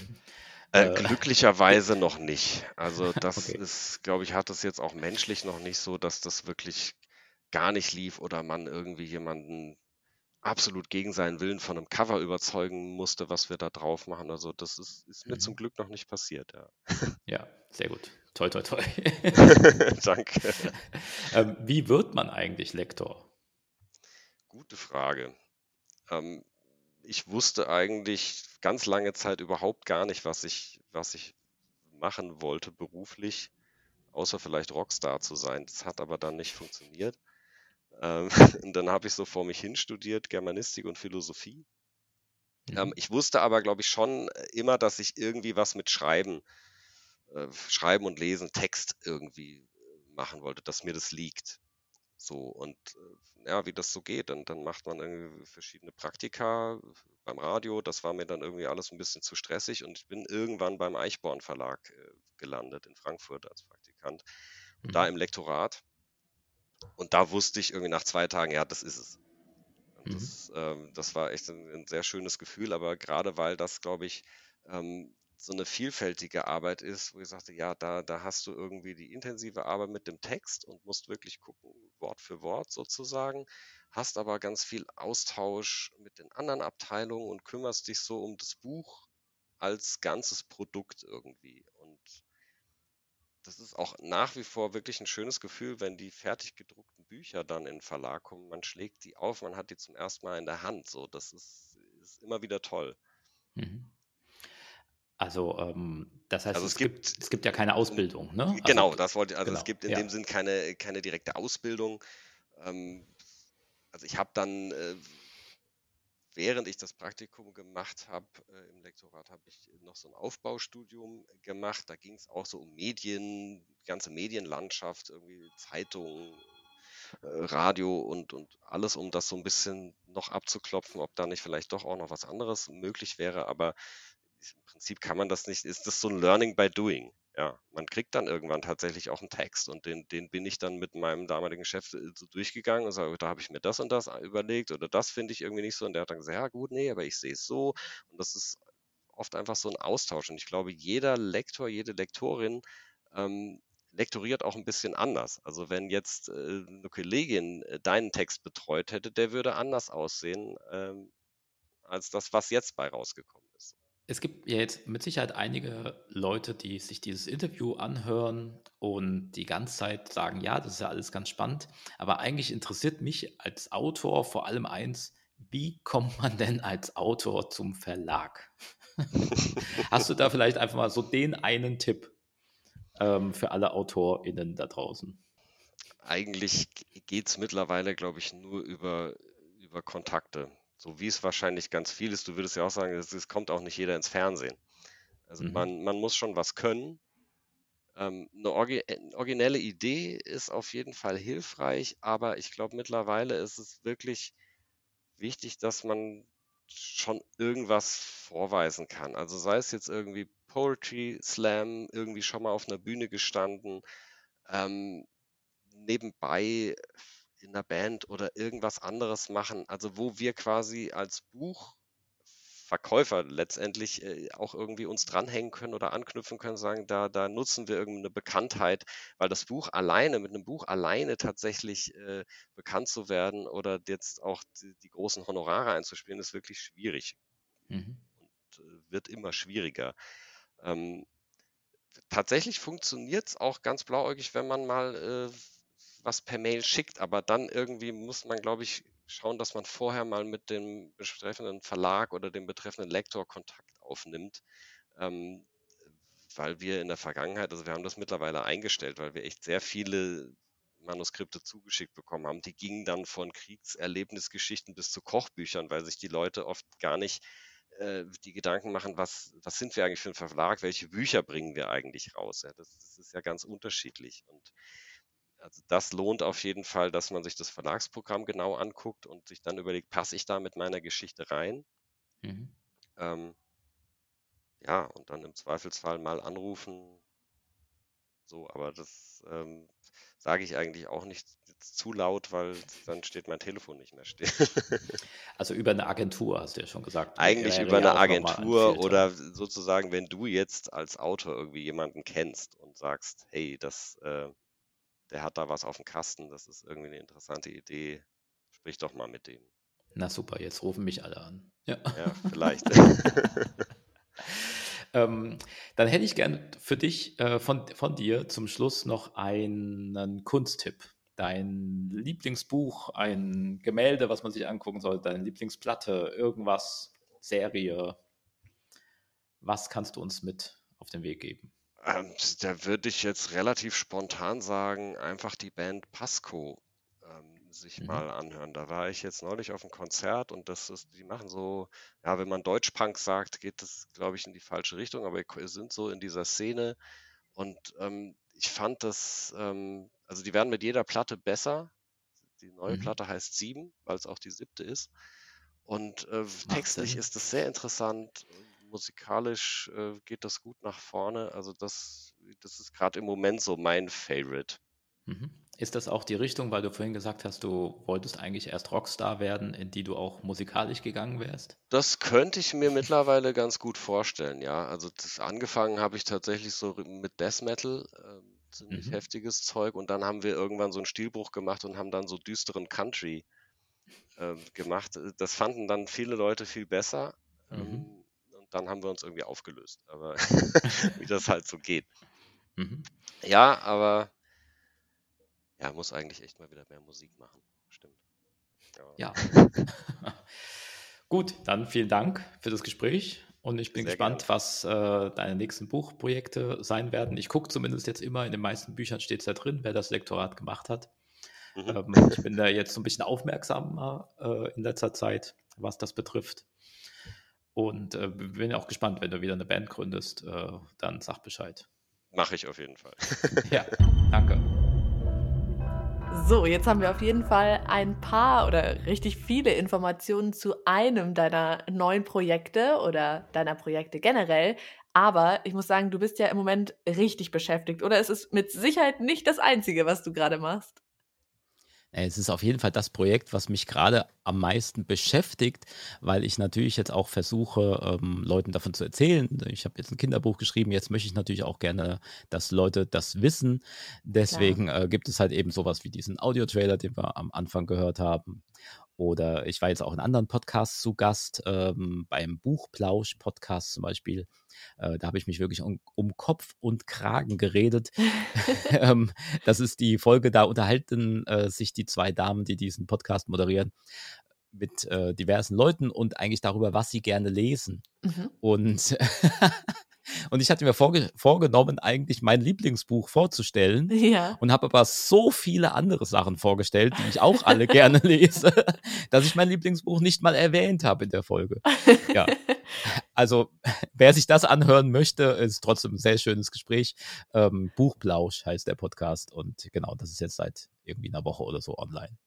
Äh, äh glücklicherweise noch nicht. Also das okay. ist, glaube ich, hat es jetzt auch menschlich noch nicht so, dass das wirklich gar nicht lief oder man irgendwie jemanden absolut gegen seinen Willen von einem Cover überzeugen musste, was wir da drauf machen. Also das ist, ist mir mhm. zum Glück noch nicht passiert, ja. Ja, sehr gut. Toi, toi, toi. Danke. Ähm, wie wird man eigentlich Lektor? Gute Frage. Ähm, ich wusste eigentlich ganz lange Zeit überhaupt gar nicht, was ich, was ich machen wollte beruflich, außer vielleicht Rockstar zu sein. Das hat aber dann nicht funktioniert. Ähm, und dann habe ich so vor mich hin studiert, Germanistik und Philosophie. Mhm. Ähm, ich wusste aber, glaube ich, schon immer, dass ich irgendwie was mit Schreiben, äh, Schreiben und Lesen, Text irgendwie äh, machen wollte, dass mir das liegt. So, und äh, ja, wie das so geht, dann, dann macht man irgendwie verschiedene Praktika beim Radio. Das war mir dann irgendwie alles ein bisschen zu stressig und ich bin irgendwann beim Eichborn Verlag äh, gelandet in Frankfurt als Praktikant. Mhm. Da im Lektorat. Und da wusste ich irgendwie nach zwei Tagen, ja, das ist es. Mhm. Das, ähm, das, war echt ein, ein, sehr schönes Gefühl, aber gerade weil das, glaube ich, ähm, so eine vielfältige Arbeit ist, wo ich sagte, ja, da, da hast du irgendwie die intensive Arbeit mit dem Text und musst wirklich gucken, Wort für Wort sozusagen, hast aber ganz viel Austausch mit den anderen Abteilungen und kümmerst dich so um das Buch als ganzes Produkt irgendwie. Und das ist auch nach wie vor wirklich ein schönes Gefühl, wenn die fertig gedruckten Bücher dann in den Verlag kommen. Man schlägt die auf, man hat die zum ersten Mal in der Hand. So, das ist, ist immer wieder toll. Mhm. Also ähm, das heißt, also es, es gibt, gibt, es gibt ja keine Ausbildung, ne? Also, genau, das wollte also genau, es gibt in ja. dem Sinn keine, keine direkte Ausbildung. Ähm, also ich habe dann, äh, während ich das Praktikum gemacht habe äh, im Lektorat, habe ich noch so ein Aufbaustudium gemacht. Da ging es auch so um Medien, die ganze Medienlandschaft, irgendwie Zeitungen, äh, Radio und, und alles, um das so ein bisschen noch abzuklopfen, ob da nicht vielleicht doch auch noch was anderes möglich wäre. Aber im Prinzip kann man das nicht, ist das so ein Learning by Doing. Ja, man kriegt dann irgendwann tatsächlich auch einen Text und den, den bin ich dann mit meinem damaligen Chef äh, so durchgegangen und sage, da habe ich mir das und das überlegt oder das finde ich irgendwie nicht so und der hat dann gesagt, ja gut, nee, aber ich sehe es so und das ist oft einfach so ein Austausch und ich glaube, jeder Lektor, jede Lektorin ähm, lektoriert auch ein bisschen anders. Also wenn jetzt äh, eine Kollegin äh, deinen Text betreut hätte, der würde anders aussehen ähm, als das, was jetzt bei rausgekommen ist. Es gibt ja jetzt mit Sicherheit einige Leute, die sich dieses Interview anhören und die ganze Zeit sagen, ja, das ist ja alles ganz spannend, aber eigentlich interessiert mich als Autor vor allem eins, wie kommt man denn als Autor zum Verlag? Hast du da vielleicht einfach mal so den einen Tipp ähm, für alle AutorInnen da draußen? Eigentlich geht es mittlerweile, glaube ich, nur über, über Kontakte. So wie es wahrscheinlich ganz viel ist. Du würdest ja auch sagen, es, es kommt auch nicht jeder ins Fernsehen. Also mhm. man, man muss schon was können. Ähm, eine orgi originelle Idee ist auf jeden Fall hilfreich, aber ich glaube mittlerweile ist es wirklich wichtig, dass man schon irgendwas vorweisen kann. Also sei es jetzt irgendwie Poetry Slam, irgendwie schon mal auf einer Bühne gestanden, ähm, nebenbei in einer Band oder irgendwas anderes machen, also wo wir quasi als Buch Verkäufer letztendlich äh, auch irgendwie uns dranhängen können oder anknüpfen können, sagen, da, da nutzen wir irgendeine Bekanntheit, weil das Buch alleine, mit einem Buch alleine tatsächlich äh, bekannt zu werden oder jetzt auch die, die großen Honorare einzuspielen, ist wirklich schwierig mhm. und äh, wird immer schwieriger. Ähm, tatsächlich funktioniert es auch ganz blauäugig, wenn man mal äh, was per Mail schickt, aber dann irgendwie muss man, glaube ich, schauen, dass man vorher mal mit dem betreffenden Verlag oder dem betreffenden Lektor Kontakt aufnimmt. Ähm, weil wir in der Vergangenheit, also wir haben das mittlerweile eingestellt, weil wir echt sehr viele Manuskripte zugeschickt bekommen haben. Die gingen dann von Kriegserlebnisgeschichten bis zu Kochbüchern, weil sich die Leute oft gar nicht äh, die Gedanken machen, was, was sind wir eigentlich für ein Verlag, welche Bücher bringen wir eigentlich raus. Ja, das, das, ist ja ganz unterschiedlich. Und also das lohnt auf jeden Fall, dass man sich das Verlagsprogramm genau anguckt und sich dann überlegt, passe ich da mit meiner Geschichte rein? Mhm. Ähm, ja, und dann im Zweifelsfall mal anrufen. So, aber das ähm, sage ich eigentlich auch nicht zu laut, weil dann steht mein Telefon nicht mehr still. also über eine Agentur, hast du ja schon gesagt. Eigentlich über eine Agentur oder sozusagen, wenn du jetzt als Autor irgendwie jemanden kennst und sagst, hey, das äh, der hat da was auf dem Kasten, das ist irgendwie eine interessante Idee, sprich doch mal mit dem. Na super, jetzt rufen mich alle an. Ja, ja vielleicht. ähm, dann hätte ich gerne für dich, äh, von, von dir zum Schluss noch einen Kunsttipp. Dein Lieblingsbuch, ein Gemälde, was man sich angucken soll, deine Lieblingsplatte, irgendwas, Serie. Was kannst du uns mit auf den Weg geben? Ähm, da würde ich jetzt relativ spontan sagen, einfach die Band Pasco ähm, sich Mhm. mal anhören. Da war ich jetzt neulich auf 'm Konzert und das ist die machen so ja, wenn man Deutschpunk sagt, geht das, glaube ich, in die falsche Richtung, aber sind so in dieser Szene und, ähm, ich fand das, ähm also, die werden mit jeder Platte besser. Die neue Mhm. Platte heißt „7“, es auch die siebte ist und, äh, textlich ist es sehr interessant musikalisch äh, geht das gut nach vorne. Also das, das ist gerade im Moment so mein Favorite. Mhm. Ist das auch die Richtung, weil du vorhin gesagt hast, du wolltest eigentlich erst Rockstar werden, in die du auch musikalisch gegangen wärst? Das könnte ich mir mittlerweile ganz gut vorstellen, ja. Also das, angefangen habe ich tatsächlich so mit Death Metal, äh, ziemlich mhm. heftiges Zeug und dann haben wir irgendwann so einen Stilbruch gemacht und haben dann so düsteren Country äh, gemacht. Das fanden dann viele Leute viel besser. Mhm. Dann haben wir uns irgendwie aufgelöst. Aber wie das halt so geht. Mhm. Ja, aber ja, muss eigentlich echt mal wieder mehr Musik machen. Stimmt. Ja. ja. Gut, dann vielen Dank für das Gespräch. Und ich bin Sehr gespannt, gerne. was äh, deine nächsten Buchprojekte sein werden. Ich gucke zumindest jetzt immer, in den meisten Büchern steht es da drin, wer das Lektorat gemacht hat. Mhm. Ähm, ich bin da jetzt so ein bisschen aufmerksamer äh, in letzter Zeit, was das betrifft. Und äh, bin auch gespannt, wenn du wieder eine Band gründest, äh, dann sag Bescheid. Mache ich auf jeden Fall. ja, danke. So, jetzt haben wir auf jeden Fall ein paar oder richtig viele Informationen zu einem deiner neuen Projekte oder deiner Projekte generell. Aber ich muss sagen, du bist ja im Moment richtig beschäftigt oder es ist mit Sicherheit nicht das Einzige, was du gerade machst. Es ist auf jeden Fall das Projekt, was mich gerade am meisten beschäftigt, weil ich natürlich jetzt auch versuche, ähm, Leuten davon zu erzählen. Ich habe jetzt ein Kinderbuch geschrieben, jetzt möchte ich natürlich auch gerne, dass Leute das wissen. Deswegen äh, gibt es halt eben sowas wie diesen Audio-Trailer, den wir am Anfang gehört haben. Oder ich war jetzt auch in anderen Podcasts zu Gast, ähm, beim Buchplausch-Podcast zum Beispiel. Äh, da habe ich mich wirklich um, um, Kopf und Kragen geredet. ähm, das ist die Folge, da unterhalten äh, sich die zwei Damen, die diesen Podcast moderieren, mit äh, diversen Leuten und eigentlich darüber, was sie gerne lesen. Mhm. Und Und ich hatte mir vorge vorgenommen, eigentlich mein Lieblingsbuch vorzustellen. Ja. Und habe aber so viele andere Sachen vorgestellt, die ich auch alle gerne lese, dass ich mein Lieblingsbuch nicht mal erwähnt habe in der Folge. Ja. Also, wer sich das anhören möchte, ist trotzdem ein sehr schönes Gespräch. Ähm, Buchplausch heißt der Podcast. Und genau, das ist jetzt seit irgendwie einer Woche oder so online.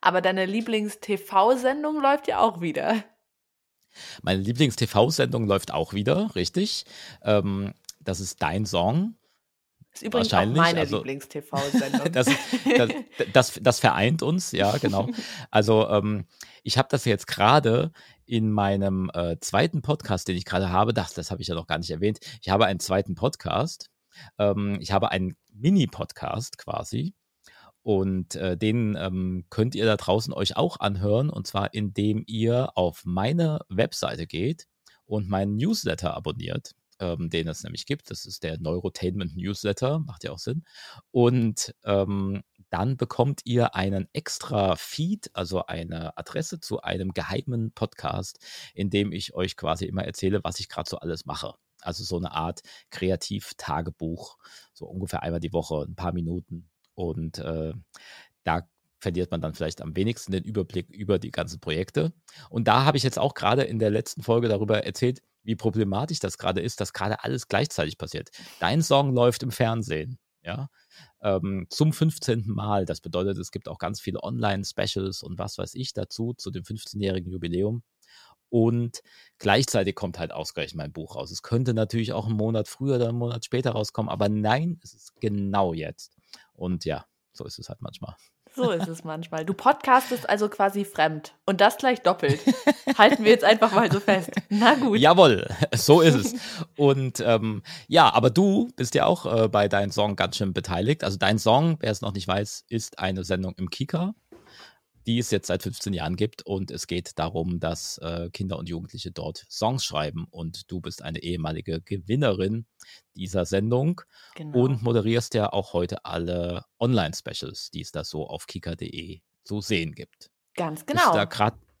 Aber deine Lieblings-TV-Sendung läuft ja auch wieder. Meine Lieblings-TV-Sendung läuft auch wieder, richtig. Ähm, das ist Dein Song. Das ist übrigens auch meine also, Lieblings-TV-Sendung. das, das, das, das, vereint uns, ja, genau. Also ähm, ich habe das jetzt gerade in meinem äh, zweiten Podcast, den ich gerade habe, das, das habe ich ja noch gar nicht erwähnt. Ich habe einen zweiten Podcast. Ähm, ich habe einen Mini-Podcast quasi. Und äh, den ähm, könnt ihr da draußen euch auch anhören. Und zwar, indem ihr auf meine Webseite geht und meinen Newsletter abonniert, ähm, den es nämlich gibt. Das ist der Neurotainment Newsletter, macht ja auch Sinn. Und ähm, dann bekommt ihr einen extra Feed, also eine Adresse zu einem geheimen Podcast, in dem ich euch quasi immer erzähle, was ich gerade so alles mache. Also so eine Art Kreativ-Tagebuch, so ungefähr einmal die Woche, ein paar Minuten und äh, da verliert man dann vielleicht am wenigsten den Überblick über die ganzen Projekte. Und da habe ich jetzt auch gerade in der letzten Folge darüber erzählt, wie problematisch das gerade ist, dass gerade alles gleichzeitig passiert. Dein Song läuft im Fernsehen, ja, ähm, zum 15. Mal. Das bedeutet, es gibt auch ganz viele Online-Specials und was weiß ich dazu, zu dem 15-jährigen Jubiläum. Und gleichzeitig kommt halt ausgerechnet mein Buch raus. Es könnte natürlich auch einen Monat früher oder einen Monat später rauskommen, aber nein, es ist genau jetzt. Und ja, so ist es halt manchmal. So ist es manchmal. Du podcastest also quasi fremd. Und das gleich doppelt. Halten wir jetzt einfach mal so fest. Na gut. Jawohl, so ist es. Und ähm, ja, aber du bist ja auch äh, bei deinem Song ganz schön beteiligt. Also dein Song, wer es noch nicht weiß, ist eine Sendung im Kika die es jetzt seit 15 Jahren gibt. Und es geht darum, dass äh, Kinder und Jugendliche dort Songs schreiben. Und du bist eine ehemalige Gewinnerin dieser Sendung genau. und moderierst ja auch heute alle Online-Specials, die es da so auf kika.de zu sehen gibt. Ganz genau.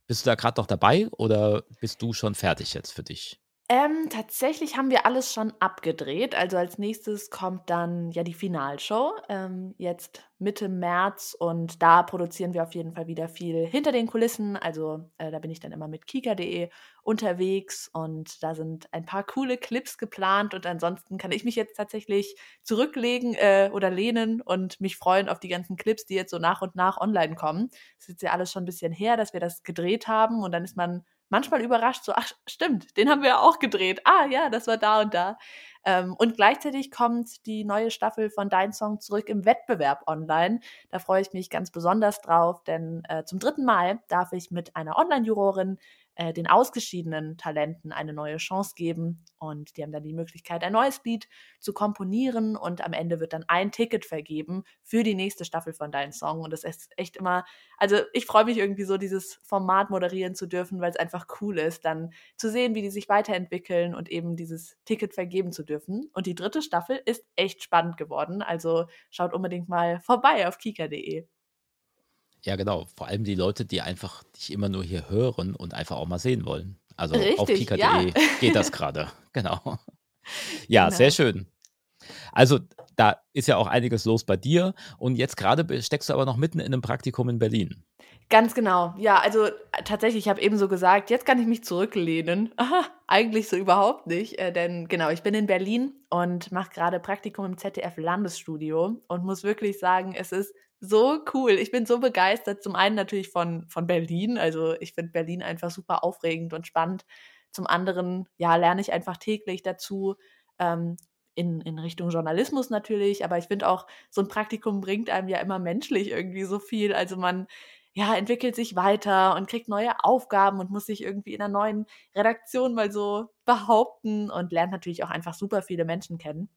Bist du da gerade noch dabei oder bist du schon fertig jetzt für dich? Ähm, tatsächlich haben wir alles schon abgedreht. Also als nächstes kommt dann ja die Finalshow, ähm, jetzt Mitte März und da produzieren wir auf jeden Fall wieder viel hinter den Kulissen. Also äh, da bin ich dann immer mit kika.de unterwegs und da sind ein paar coole Clips geplant und ansonsten kann ich mich jetzt tatsächlich zurücklegen äh, oder lehnen und mich freuen auf die ganzen Clips, die jetzt so nach und nach online kommen. Es ist ja alles schon ein bisschen her, dass wir das gedreht haben und dann ist man manchmal überrascht, so, ach stimmt, den haben wir ja auch gedreht. Ah ja, das war da und da. Ähm, und gleichzeitig kommt die neue Staffel von Dein Song zurück im Wettbewerb online. Da freue ich mich ganz besonders drauf, denn äh, zum dritten Mal darf ich mit einer Online-Jurorin äh, den ausgeschiedenen Talenten eine neue Chance geben. Und die haben dann die Möglichkeit, ein neues Lied zu komponieren. Und am Ende wird dann ein Ticket vergeben für die nächste Staffel von Dein Song. Und das ist echt immer, also ich freue mich irgendwie so, dieses Format moderieren zu dürfen, weil es einfach cool ist, dann zu sehen, wie die sich weiterentwickeln und eben dieses Ticket vergeben zu dürfen. Und die dritte Staffel ist echt spannend geworden. Also schaut unbedingt mal vorbei auf kika.de. Ja, genau. Vor allem die Leute, die einfach dich immer nur hier hören und einfach auch mal sehen wollen. Also Richtig, auf pika.de ja. geht das gerade. Genau. Ja, genau. sehr schön. Also da ist ja auch einiges los bei dir und jetzt gerade steckst du aber noch mitten in einem Praktikum in Berlin. Ganz genau. Ja, also tatsächlich, ich habe eben so gesagt, jetzt kann ich mich zurücklehnen. Eigentlich so überhaupt nicht, äh, denn genau, ich bin in Berlin und mache gerade Praktikum im ZDF Landesstudio und muss wirklich sagen, es ist so cool. Ich bin so begeistert. Zum einen natürlich von, von Berlin. Also ich finde Berlin einfach super aufregend und spannend. Zum anderen, ja, lerne ich einfach täglich dazu. Ähm, in, in Richtung Journalismus natürlich, aber ich finde auch, so ein Praktikum bringt einem ja immer menschlich irgendwie so viel. Also man ja, entwickelt sich weiter und kriegt neue Aufgaben und muss sich irgendwie in einer neuen Redaktion mal so behaupten und lernt natürlich auch einfach super viele Menschen kennen.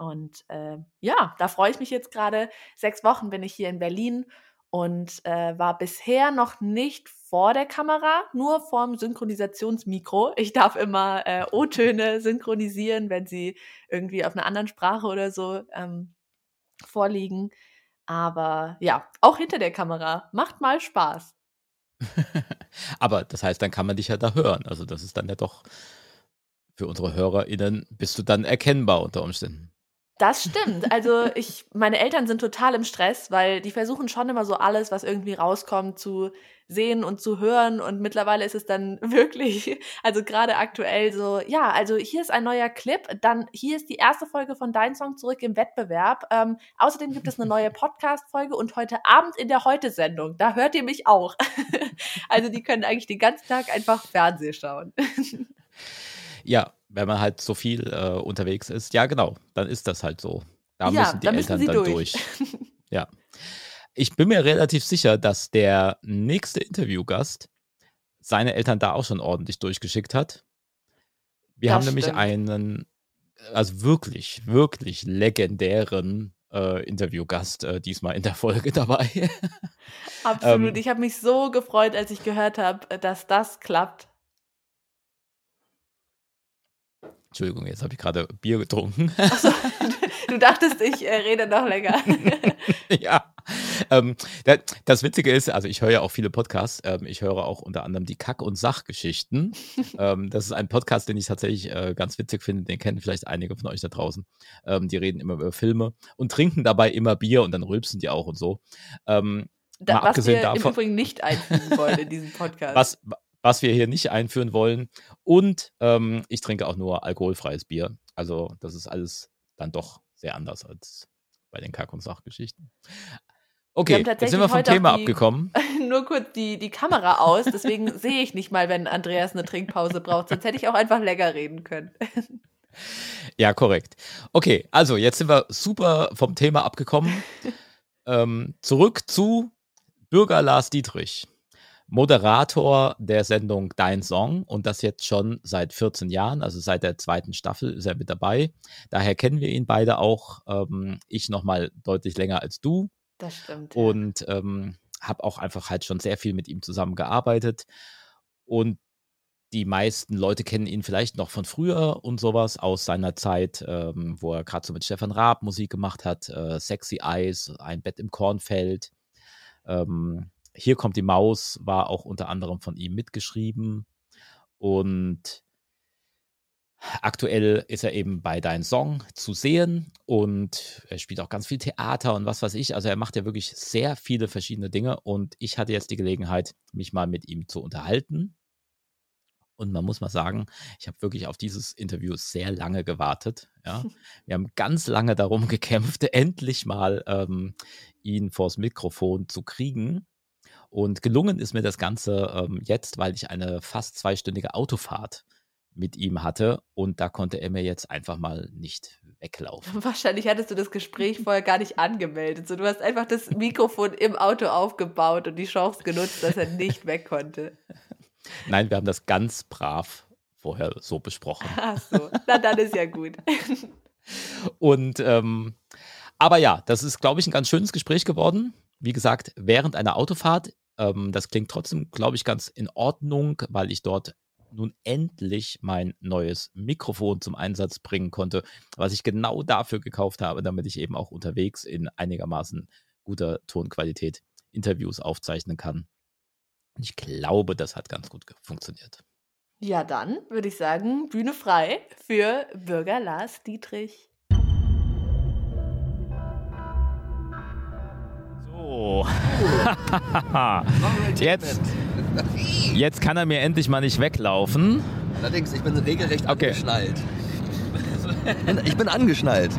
Und äh, ja, da freue ich mich jetzt gerade. Sechs Wochen bin ich hier in Berlin und äh, war bisher noch nicht vor der Kamera, nur vorm Synchronisationsmikro. Ich darf immer äh, O-Töne synchronisieren, wenn sie irgendwie auf einer anderen Sprache oder so ähm, vorliegen. Aber ja, auch hinter der Kamera. Macht mal Spaß. Aber das heißt, dann kann man dich ja da hören. Also das ist dann ja doch für unsere HörerInnen, bist du dann erkennbar unter Umständen. Das stimmt. Also ich, meine Eltern sind total im Stress, weil die versuchen schon immer so alles, was irgendwie rauskommt, zu sehen und zu hören. Und mittlerweile ist es dann wirklich, also gerade aktuell so, ja, also hier ist ein neuer Clip, dann hier ist die erste Folge von Dein Song zurück im Wettbewerb. Ähm, außerdem gibt es eine neue Podcast-Folge und heute Abend in der Heute-Sendung, da hört ihr mich auch. also die können eigentlich den ganzen Tag einfach Fernsehen schauen. ja, wenn man halt so viel äh, unterwegs ist, ja genau, dann ist das halt so. Da ja, müssen die da Eltern müssen dann durch. durch. ja. Ich bin mir relativ sicher, dass der nächste Interviewgast seine Eltern da auch schon ordentlich durchgeschickt hat. Wir das haben nämlich einen, also wirklich, wirklich legendären äh, Interviewgast äh, diesmal in der Folge dabei. Absolut. ähm, ich habe mich so gefreut, als ich gehört habe, dass das klappt. Entschuldigung, jetzt habe ich gerade Bier getrunken. So, du dachtest, ich äh, rede noch länger. ja. Ähm, das Witzige ist, also ich höre ja auch viele Podcasts. Ähm, ich höre auch unter anderem die Kack- und Sachgeschichten. ähm, das ist ein Podcast, den ich tatsächlich äh, ganz witzig finde. Den kennen vielleicht einige von euch da draußen. Ähm, die reden immer über Filme und trinken dabei immer Bier und dann rülpsen die auch und so. Ähm, da, was wir davon, im Übrigen nicht einfügen wollen in diesem Podcast. Was, was wir hier nicht einführen wollen. Und ähm, ich trinke auch nur alkoholfreies Bier. Also das ist alles dann doch sehr anders als bei den Kack- und Sachgeschichten. Okay, jetzt sind wir vom Thema die, abgekommen. Nur kurz die, die Kamera aus, deswegen sehe ich nicht mal, wenn Andreas eine Trinkpause braucht. Sonst hätte ich auch einfach länger reden können. ja, korrekt. Okay, also jetzt sind wir super vom Thema abgekommen. ähm, zurück zu Bürger Lars Dietrich. Moderator der Sendung Dein Song und das jetzt schon seit 14 Jahren, also seit der zweiten Staffel ist er mit dabei. Daher kennen wir ihn beide auch. Ähm, ich nochmal deutlich länger als du. Das stimmt. Und ähm, habe auch einfach halt schon sehr viel mit ihm zusammengearbeitet. Und die meisten Leute kennen ihn vielleicht noch von früher und sowas aus seiner Zeit, ähm, wo er gerade so mit Stefan Raab Musik gemacht hat, äh, Sexy Eyes, Ein Bett im Kornfeld. Ähm, hier kommt die Maus, war auch unter anderem von ihm mitgeschrieben. Und aktuell ist er eben bei Dein Song zu sehen und er spielt auch ganz viel Theater und was weiß ich. Also er macht ja wirklich sehr viele verschiedene Dinge und ich hatte jetzt die Gelegenheit, mich mal mit ihm zu unterhalten. Und man muss mal sagen, ich habe wirklich auf dieses Interview sehr lange gewartet. Ja. Wir haben ganz lange darum gekämpft, endlich mal ähm, ihn vors Mikrofon zu kriegen. Und gelungen ist mir das Ganze ähm, jetzt, weil ich eine fast zweistündige Autofahrt mit ihm hatte und da konnte er mir jetzt einfach mal nicht weglaufen. Wahrscheinlich hattest du das Gespräch vorher gar nicht angemeldet. So, du hast einfach das Mikrofon im Auto aufgebaut und die Chance genutzt, dass er nicht weg konnte. Nein, wir haben das ganz brav vorher so besprochen. Ach so, na dann ist ja gut. und ähm, aber ja, das ist, glaube ich, ein ganz schönes Gespräch geworden. Wie gesagt, während einer Autofahrt. Ähm, das klingt trotzdem, glaube ich, ganz in Ordnung, weil ich dort nun endlich mein neues Mikrofon zum Einsatz bringen konnte, was ich genau dafür gekauft habe, damit ich eben auch unterwegs in einigermaßen guter Tonqualität Interviews aufzeichnen kann. Und ich glaube, das hat ganz gut funktioniert. Ja, dann würde ich sagen, Bühne frei für Bürger Lars Dietrich. So. jetzt, jetzt kann er mir endlich mal nicht weglaufen. Allerdings, ich bin regelrecht okay. angeschnallt. Ich bin angeschnallt.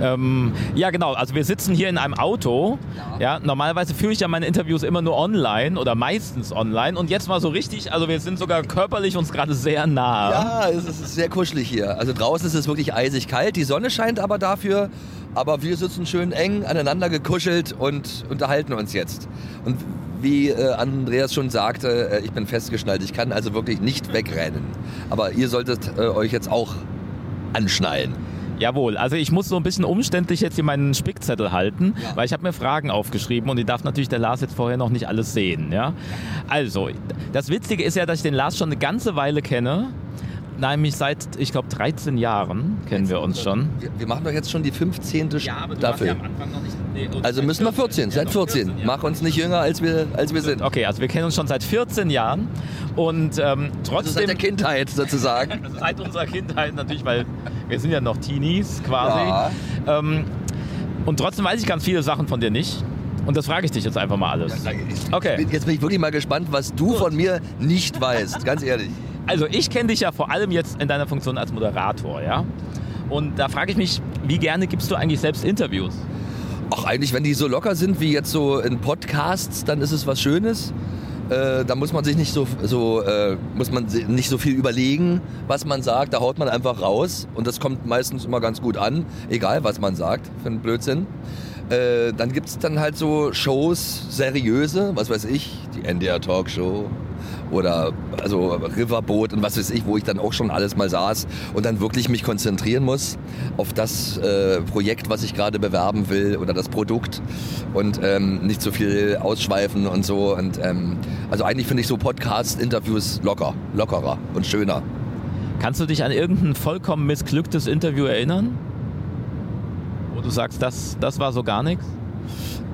Ähm, ja, genau. Also wir sitzen hier in einem Auto. Ja. ja. normalerweise führe ich ja meine Interviews immer nur online oder meistens online. Und jetzt mal so richtig, also wir sind sogar körperlich uns gerade sehr nah. Ja, es ist sehr kuschelig hier. Also draußen ist es wirklich eisig kalt. Die Sonne scheint aber dafür. Aber wir sitzen schön eng aneinander gekuschelt und unterhalten uns jetzt. Und wie äh, Andreas schon sagte, äh, ich bin festgeschnallt. Ich kann also wirklich nicht wegrennen. Aber ihr solltet äh, euch jetzt auch anschnallen. Jawohl, also ich muss so ein bisschen umständlich jetzt hier meinen Spickzettel halten, ja. weil ich habe mir Fragen aufgeschrieben und die darf natürlich der Lars jetzt vorher noch nicht alles sehen. Ja? Also, das Witzige ist ja, dass ich den Lars schon eine ganze Weile kenne. Nämlich seit, ich glaube, 13 Jahren kennen wir uns schon. Wir, wir, machen doch jetzt schon die 15. Ja, dafür. Ja am Anfang noch nicht. Nee, also müssen wir 14, seit 14. 14 ja. Mach uns nicht jünger, als wir, als wir sind. Okay, also wir kennen uns schon seit 14 Jahren und ähm, trotzdem. Also seit der Kindheit sozusagen. seit unserer Kindheit natürlich, weil wir sind ja noch Teenies quasi. Ja. Ähm, und trotzdem weiß ich ganz viele Sachen von dir nicht. Und das frage ich dich jetzt einfach mal alles. Okay. Jetzt bin ich wirklich mal gespannt, was du von mir nicht weißt, ganz ehrlich. Also ich kenne dich ja vor allem jetzt in deiner Funktion als Moderator, ja? Und da frage ich mich, wie gerne gibst du eigentlich selbst Interviews? Ach, eigentlich, wenn die so locker sind wie jetzt so in Podcasts, dann ist es was Schönes. Äh, da muss man sich nicht so, so äh, muss man nicht so viel überlegen, was man sagt. Da haut man einfach raus und das kommt meistens immer ganz gut an, egal was man sagt, für einen Blödsinn. Äh, dann gibt es dann halt so Shows, seriöse, was weiß ich, die NDR Talkshow oder also Riverboot und was weiß ich, wo ich dann auch schon alles mal saß und dann wirklich mich konzentrieren muss auf das äh, Projekt, was ich gerade bewerben will oder das Produkt und ähm, nicht so viel ausschweifen und so. Und ähm, also eigentlich finde ich so Podcast-Interviews locker, lockerer und schöner. Kannst du dich an irgendein vollkommen missglücktes Interview erinnern? Wo du sagst, das, das war so gar nichts?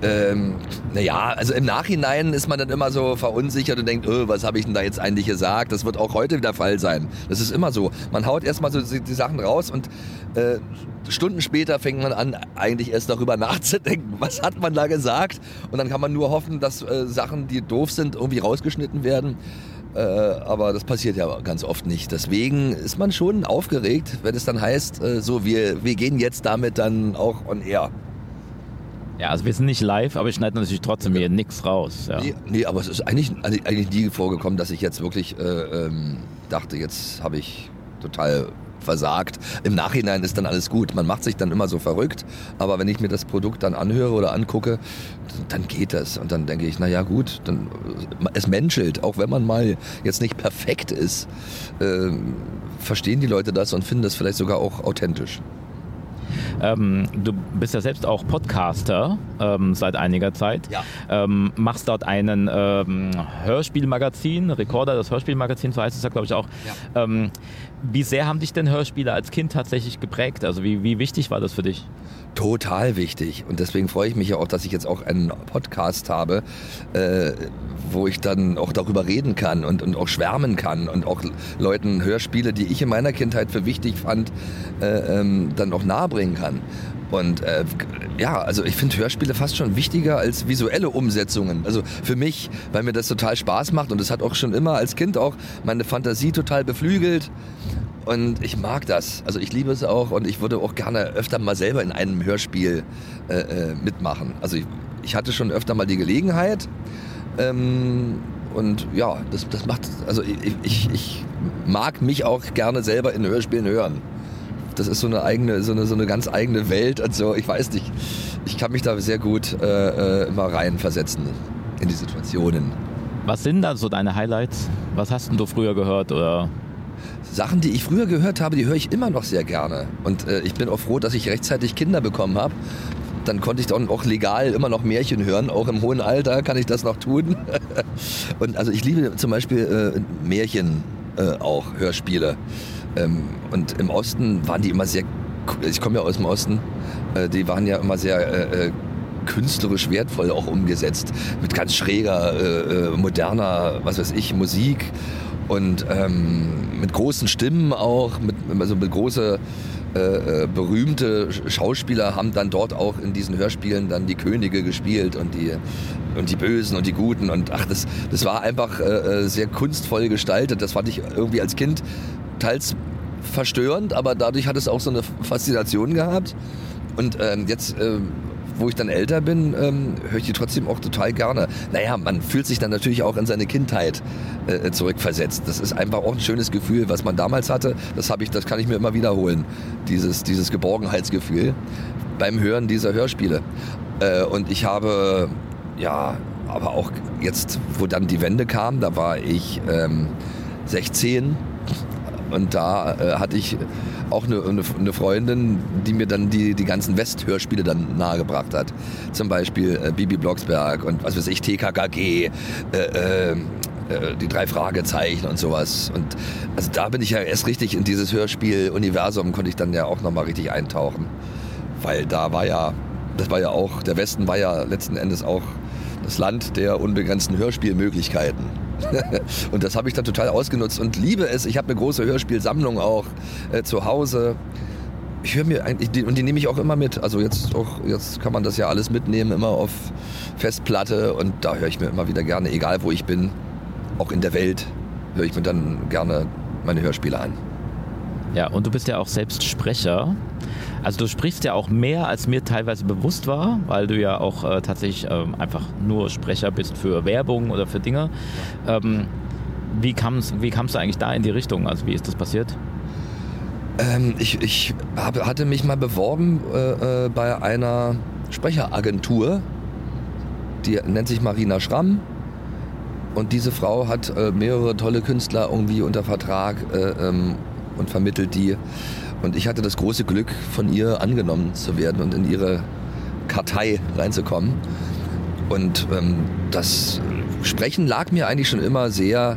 Ähm, naja, also im Nachhinein ist man dann immer so verunsichert und denkt, oh, was habe ich denn da jetzt eigentlich gesagt? Das wird auch heute der Fall sein. Das ist immer so. Man haut erstmal so die, die Sachen raus und äh, Stunden später fängt man an, eigentlich erst darüber nachzudenken, was hat man da gesagt? Und dann kann man nur hoffen, dass äh, Sachen, die doof sind, irgendwie rausgeschnitten werden. Äh, aber das passiert ja ganz oft nicht. Deswegen ist man schon aufgeregt, wenn es dann heißt, äh, so, wir, wir gehen jetzt damit dann auch on air. Ja, also wir sind nicht live, aber ich schneide natürlich trotzdem hier nichts raus. Ja. Nee, nee, aber es ist eigentlich, eigentlich nie vorgekommen, dass ich jetzt wirklich äh, ähm, dachte, jetzt habe ich total versagt. Im Nachhinein ist dann alles gut. Man macht sich dann immer so verrückt. Aber wenn ich mir das Produkt dann anhöre oder angucke, dann geht das. Und dann denke ich, naja gut, dann, es menschelt. Auch wenn man mal jetzt nicht perfekt ist, äh, verstehen die Leute das und finden das vielleicht sogar auch authentisch. Ähm, du bist ja selbst auch Podcaster ähm, seit einiger Zeit. Ja. Ähm, machst dort einen ähm, Hörspielmagazin, Recorder, das Hörspielmagazin, so heißt es ja, glaube ich, auch. Ja. Ähm, wie sehr haben dich denn Hörspiele als Kind tatsächlich geprägt? Also wie, wie wichtig war das für dich? Total wichtig. Und deswegen freue ich mich ja auch, dass ich jetzt auch einen Podcast habe, äh, wo ich dann auch darüber reden kann und, und auch schwärmen kann und auch Leuten Hörspiele, die ich in meiner Kindheit für wichtig fand, äh, ähm, dann auch nahebringen kann. Und äh, ja, also ich finde Hörspiele fast schon wichtiger als visuelle Umsetzungen. Also für mich, weil mir das total Spaß macht und es hat auch schon immer als Kind auch meine Fantasie total beflügelt. Und ich mag das. Also ich liebe es auch und ich würde auch gerne öfter mal selber in einem Hörspiel äh, äh, mitmachen. Also ich, ich, hatte schon öfter mal die Gelegenheit. Ähm, und ja, das, das macht, also ich, ich, ich mag mich auch gerne selber in Hörspielen hören. Das ist so eine eigene, so eine, so eine ganz eigene Welt und so. Ich weiß nicht. Ich kann mich da sehr gut äh, äh immer reinversetzen in die Situationen. Was sind da so deine Highlights? Was hast du früher gehört oder Sachen, die ich früher gehört habe, die höre ich immer noch sehr gerne. Und äh, ich bin auch froh, dass ich rechtzeitig Kinder bekommen habe. Dann konnte ich dann auch legal immer noch Märchen hören. Auch im hohen Alter kann ich das noch tun. und also ich liebe zum Beispiel äh, Märchen äh, auch, Hörspiele. Ähm, und im Osten waren die immer sehr, ich komme ja aus dem Osten, äh, die waren ja immer sehr äh, äh, künstlerisch wertvoll auch umgesetzt. Mit ganz schräger, moderner, was weiß ich, Musik und ähm, mit großen Stimmen auch, mit, also mit große äh, äh, berühmte Schauspieler haben dann dort auch in diesen Hörspielen dann die Könige gespielt und die und die Bösen und die Guten und ach das das war einfach äh, äh, sehr kunstvoll gestaltet. Das fand ich irgendwie als Kind teils verstörend, aber dadurch hat es auch so eine Faszination gehabt. Und ähm, jetzt, ähm, wo ich dann älter bin, ähm, höre ich die trotzdem auch total gerne. Naja, man fühlt sich dann natürlich auch in seine Kindheit äh, zurückversetzt. Das ist einfach auch ein schönes Gefühl, was man damals hatte. Das ich, das kann ich mir immer wiederholen. Dieses, dieses Geborgenheitsgefühl beim Hören dieser Hörspiele. Äh, und ich habe, ja, aber auch jetzt, wo dann die Wende kam, da war ich ähm, 16 und da äh, hatte ich auch eine, eine, eine, Freundin, die mir dann die, die ganzen West-Hörspiele dann nahegebracht hat. Zum Beispiel äh, Bibi Blocksberg und was weiß ich, TKKG, äh, äh, äh, die drei Fragezeichen und sowas. Und also da bin ich ja erst richtig in dieses Hörspiel-Universum, konnte ich dann ja auch nochmal richtig eintauchen. Weil da war ja, das war ja auch, der Westen war ja letzten Endes auch das Land der unbegrenzten Hörspielmöglichkeiten. und das habe ich dann total ausgenutzt und liebe es. Ich habe eine große Hörspielsammlung auch äh, zu Hause. Ich höre mir eigentlich, die, und die nehme ich auch immer mit. Also jetzt auch, jetzt kann man das ja alles mitnehmen, immer auf Festplatte und da höre ich mir immer wieder gerne, egal wo ich bin, auch in der Welt, höre ich mir dann gerne meine Hörspiele an. Ja, und du bist ja auch selbst Sprecher. Also du sprichst ja auch mehr, als mir teilweise bewusst war, weil du ja auch äh, tatsächlich ähm, einfach nur Sprecher bist für Werbung oder für Dinge. Ähm, wie kam es wie kam's du eigentlich da in die Richtung? Also wie ist das passiert? Ähm, ich ich hab, hatte mich mal beworben äh, äh, bei einer Sprecheragentur, die nennt sich Marina Schramm. Und diese Frau hat äh, mehrere tolle Künstler irgendwie unter Vertrag äh, ähm, und vermittelt die. Und ich hatte das große Glück, von ihr angenommen zu werden und in ihre Kartei reinzukommen. Und ähm, das Sprechen lag mir eigentlich schon immer sehr,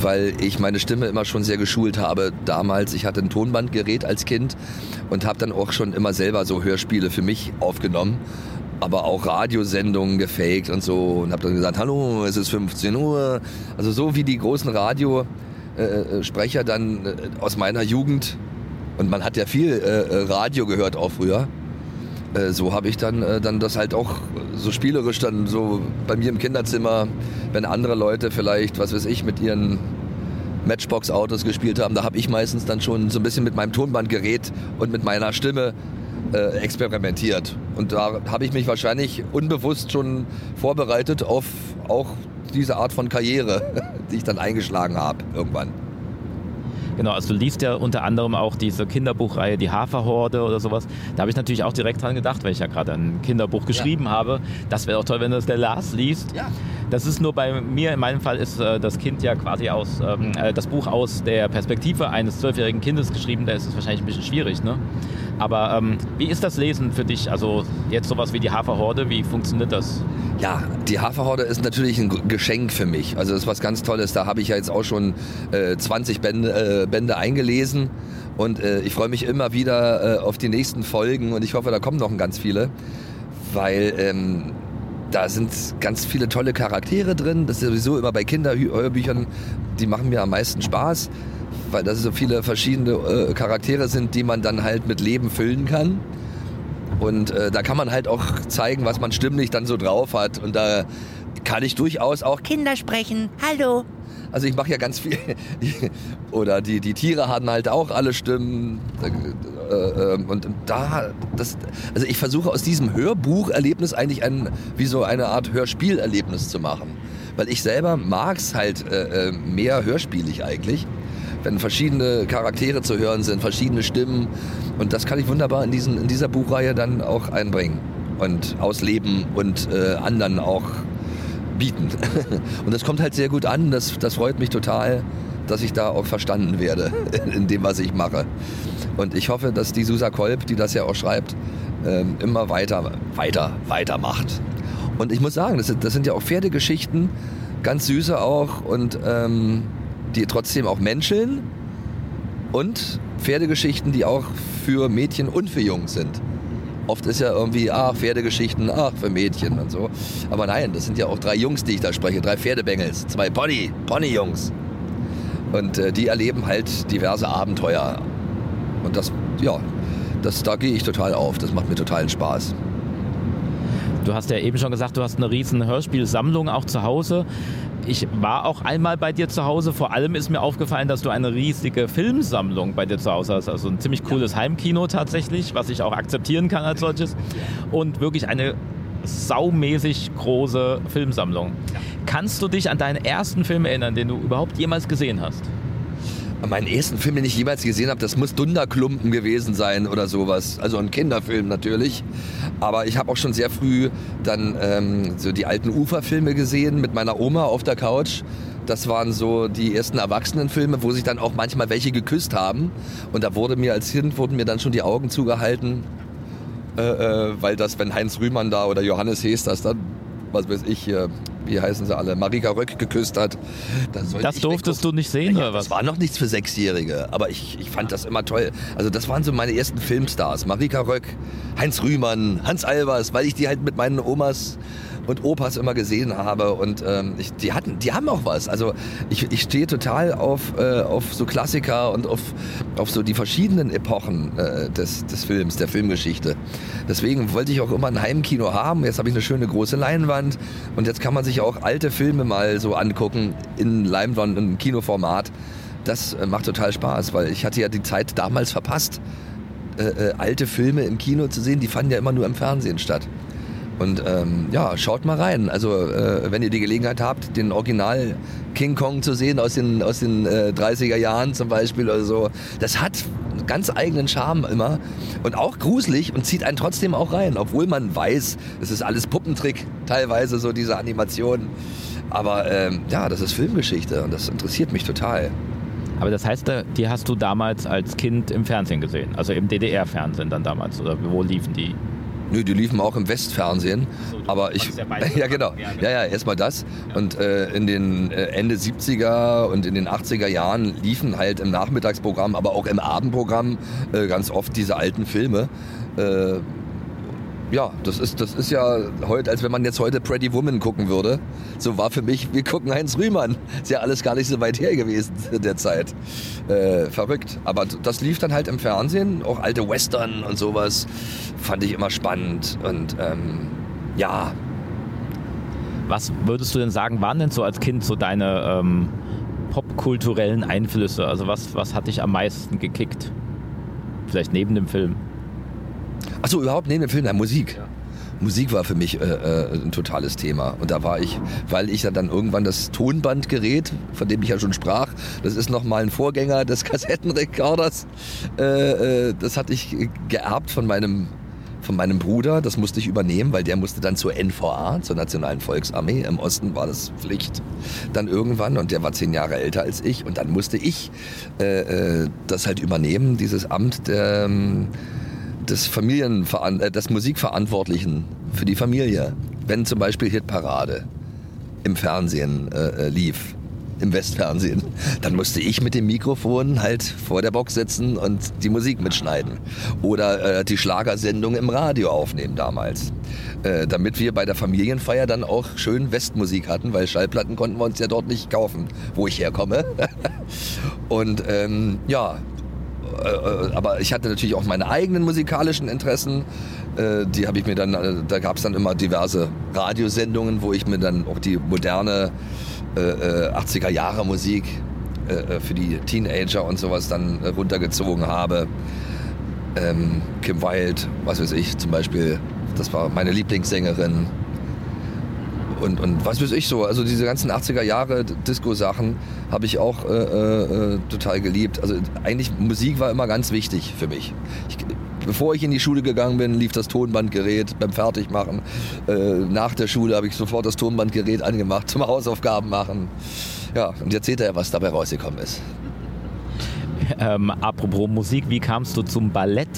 weil ich meine Stimme immer schon sehr geschult habe. Damals, ich hatte ein Tonbandgerät als Kind und habe dann auch schon immer selber so Hörspiele für mich aufgenommen aber auch Radiosendungen gefaked und so und habe dann gesagt, hallo, es ist 15 Uhr. Also so wie die großen Radiosprecher dann äh, aus meiner Jugend und man hat ja viel äh, äh, Radio gehört auch früher. Äh, so habe ich dann, äh, dann das halt auch so spielerisch dann so bei mir im Kinderzimmer, wenn andere Leute vielleicht, was weiß ich, mit ihren Matchbox-Autos gespielt haben, da habe ich meistens dann schon so ein bisschen mit meinem Tonbandgerät und mit meiner Stimme äh, experimentiert. Und da habe ich mich wahrscheinlich unbewusst schon vorbereitet auf auch diese Art von Karriere, die ich dann eingeschlagen habe irgendwann. Genau, also du liest ja unter anderem auch diese Kinderbuchreihe Die Haferhorde oder sowas. Da habe ich natürlich auch direkt dran gedacht, weil ich ja gerade ein Kinderbuch geschrieben ja. habe. Das wäre auch toll, wenn das der Lars liest. Ja. Das ist nur bei mir, in meinem Fall ist äh, das Kind ja quasi aus, ähm, äh, das Buch aus der Perspektive eines zwölfjährigen Kindes geschrieben, da ist es wahrscheinlich ein bisschen schwierig, ne? Aber ähm, wie ist das Lesen für dich? Also jetzt sowas wie die Haferhorde, wie funktioniert das? Ja, die Haferhorde ist natürlich ein Geschenk für mich. Also das ist was ganz Tolles. Da habe ich ja jetzt auch schon äh, 20 Bände, äh, Bände eingelesen und äh, ich freue mich immer wieder äh, auf die nächsten Folgen und ich hoffe, da kommen noch ganz viele, weil ähm, da sind ganz viele tolle Charaktere drin. Das ist sowieso immer bei Kinderhörbüchern, die machen mir am meisten Spaß weil das so viele verschiedene äh, Charaktere sind, die man dann halt mit Leben füllen kann. Und äh, da kann man halt auch zeigen, was man stimmlich dann so drauf hat. Und da kann ich durchaus auch Kinder sprechen. Hallo. Also ich mache ja ganz viel. Oder die, die Tiere haben halt auch alle Stimmen. Äh, äh, und da, das, also ich versuche aus diesem Hörbucherlebnis eigentlich ein, wie so eine Art Hörspielerlebnis zu machen. Weil ich selber mag es halt äh, äh, mehr hörspielig eigentlich wenn verschiedene Charaktere zu hören sind, verschiedene Stimmen. Und das kann ich wunderbar in, diesen, in dieser Buchreihe dann auch einbringen und ausleben und äh, anderen auch bieten. und das kommt halt sehr gut an. Das, das freut mich total, dass ich da auch verstanden werde in dem, was ich mache. Und ich hoffe, dass die Susa Kolb, die das ja auch schreibt, ähm, immer weiter, weiter, weiter macht. Und ich muss sagen, das sind, das sind ja auch Pferdegeschichten, ganz süße auch und ähm, die trotzdem auch menscheln und Pferdegeschichten, die auch für Mädchen und für Jungs sind. Oft ist ja irgendwie, ach, Pferdegeschichten, ach, für Mädchen und so. Aber nein, das sind ja auch drei Jungs, die ich da spreche, drei Pferdebengels, zwei Pony, Pony-Jungs. Und äh, die erleben halt diverse Abenteuer. Und das, ja, das, da gehe ich total auf. Das macht mir totalen Spaß. Du hast ja eben schon gesagt, du hast eine riesen Hörspielsammlung auch zu Hause. Ich war auch einmal bei dir zu Hause. Vor allem ist mir aufgefallen, dass du eine riesige Filmsammlung bei dir zu Hause hast. Also ein ziemlich cooles Heimkino tatsächlich, was ich auch akzeptieren kann als solches. Und wirklich eine saumäßig große Filmsammlung. Kannst du dich an deinen ersten Film erinnern, den du überhaupt jemals gesehen hast? Meinen ersten Film, den ich jemals gesehen habe, das muss Dunderklumpen gewesen sein oder sowas. Also ein Kinderfilm natürlich. Aber ich habe auch schon sehr früh dann ähm, so die alten Uferfilme gesehen mit meiner Oma auf der Couch. Das waren so die ersten Erwachsenenfilme, wo sich dann auch manchmal welche geküsst haben. Und da wurde mir als Kind wurden mir dann schon die Augen zugehalten, äh, äh, weil das, wenn Heinz Rühmann da oder Johannes Hees das dann, was weiß ich hier, wie heißen sie alle, Marika Röck geküsst hat. Das durftest du nicht sehen, ja, oder was? Das war noch nichts für Sechsjährige, aber ich, ich fand das immer toll. Also das waren so meine ersten Filmstars. Marika Röck, Heinz Rühmann, Hans Albers, weil ich die halt mit meinen Omas und Opas immer gesehen habe. Und ähm, ich, die hatten, die haben auch was. Also ich, ich stehe total auf, äh, auf so Klassiker und auf, auf so die verschiedenen Epochen äh, des, des Films, der Filmgeschichte. Deswegen wollte ich auch immer ein Heimkino haben. Jetzt habe ich eine schöne große Leinwand und jetzt kann man sich auch alte Filme mal so angucken in Leinwand, im Kinoformat. Das äh, macht total Spaß, weil ich hatte ja die Zeit damals verpasst, äh, äh, alte Filme im Kino zu sehen. Die fanden ja immer nur im Fernsehen statt. Und ähm, ja, schaut mal rein. Also äh, wenn ihr die Gelegenheit habt, den Original King Kong zu sehen aus den, aus den äh, 30er Jahren zum Beispiel oder so, das hat einen ganz eigenen Charme immer und auch gruselig und zieht einen trotzdem auch rein, obwohl man weiß, es ist alles Puppentrick, teilweise so diese Animationen. Aber ähm, ja, das ist Filmgeschichte und das interessiert mich total. Aber das heißt, die hast du damals als Kind im Fernsehen gesehen, also im DDR-Fernsehen dann damals, oder wo liefen die? Nö, die liefen auch im Westfernsehen. So, aber ich. Ja, ja, genau. Ja, ja, erstmal das. Ja. Und äh, in den äh, Ende 70er und in den 80er Jahren liefen halt im Nachmittagsprogramm, aber auch im Abendprogramm äh, ganz oft diese alten Filme. Ja, das ist, das ist ja heute, als wenn man jetzt heute Pretty Woman gucken würde. So war für mich, wir gucken Heinz Rühmann. Ist ja alles gar nicht so weit her gewesen in der Zeit. Äh, verrückt. Aber das lief dann halt im Fernsehen, auch alte Western und sowas. Fand ich immer spannend. Und ähm, ja. Was würdest du denn sagen, waren denn so als Kind so deine ähm, popkulturellen Einflüsse? Also was, was hat dich am meisten gekickt? Vielleicht neben dem Film? Achso, überhaupt neben dem Film, ja, Musik. Ja. Musik war für mich äh, äh, ein totales Thema. Und da war ich, weil ich dann irgendwann das Tonbandgerät, von dem ich ja schon sprach, das ist nochmal ein Vorgänger des Kassettenrekorders, äh, äh, das hatte ich geerbt von meinem von meinem Bruder, das musste ich übernehmen, weil der musste dann zur NVA, zur Nationalen Volksarmee. Im Osten war das Pflicht dann irgendwann und der war zehn Jahre älter als ich und dann musste ich äh, äh das halt übernehmen, dieses Amt der, ähm, des Familienveran äh, des Musikverantwortlichen für die Familie. Wenn zum Beispiel Hitparade im Fernsehen äh, äh, lief, im Westfernsehen, dann musste ich mit dem Mikrofon halt vor der Box sitzen und die Musik mitschneiden. Oder äh, die Schlagersendung im Radio aufnehmen damals. Äh, damit wir bei der Familienfeier dann auch schön Westmusik hatten, weil Schallplatten konnten wir uns ja dort nicht kaufen, wo ich herkomme. und ähm, ja, aber ich hatte natürlich auch meine eigenen musikalischen Interessen. Äh, die habe ich mir dann, da gab es dann immer diverse Radiosendungen, wo ich mir dann auch die moderne 80er Jahre Musik für die Teenager und sowas dann runtergezogen habe. Ähm, Kim Wilde, was weiß ich zum Beispiel, das war meine Lieblingssängerin und, und was weiß ich so. Also diese ganzen 80er Jahre Disco-Sachen habe ich auch äh, äh, total geliebt. Also eigentlich Musik war immer ganz wichtig für mich. Ich, bevor ich in die Schule gegangen bin, lief das Tonbandgerät beim Fertigmachen. Äh, nach der Schule habe ich sofort das Tonbandgerät angemacht zum Hausaufgaben machen. Ja, und jetzt seht ihr ja, was dabei rausgekommen ist. Ähm, apropos Musik, wie kamst du zum Ballett?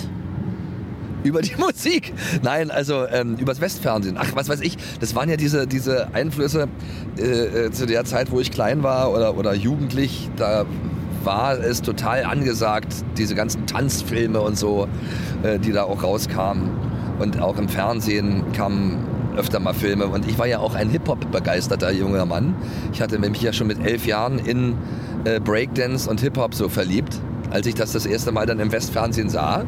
Über die Musik. Nein, also ähm, übers Westfernsehen. Ach, was weiß ich. Das waren ja diese, diese Einflüsse äh, äh, zu der Zeit, wo ich klein war oder, oder jugendlich. Da war es total angesagt, diese ganzen Tanzfilme und so, äh, die da auch rauskamen. Und auch im Fernsehen kamen öfter mal Filme. Und ich war ja auch ein Hip-Hop-begeisterter junger Mann. Ich hatte mich ja schon mit elf Jahren in äh, Breakdance und Hip-Hop so verliebt, als ich das das erste Mal dann im Westfernsehen sah.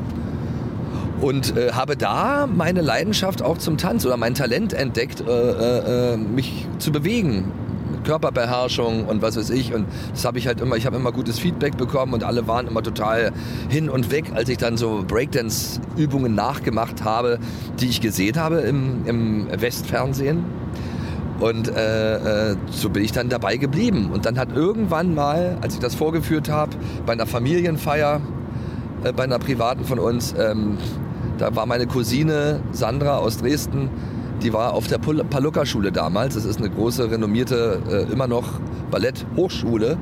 Und äh, habe da meine Leidenschaft auch zum Tanz oder mein Talent entdeckt, äh, äh, äh mich zu bewegen. Körperbeherrschung und was weiß ich. Und das habe ich halt immer, ich habe immer gutes Feedback bekommen und alle waren immer total hin und weg, als ich dann so Breakdance-Übungen nachgemacht habe, die ich gesehen habe im, im Westfernsehen. Und äh, äh, so bin ich dann dabei geblieben. Und dann hat irgendwann mal, als ich das vorgeführt habe, bei einer Familienfeier, äh, bei einer privaten von uns, ähm, da war meine Cousine Sandra aus Dresden, die war auf der Palucca-Schule damals. Das ist eine große, renommierte, äh, immer noch Ballett-Hochschule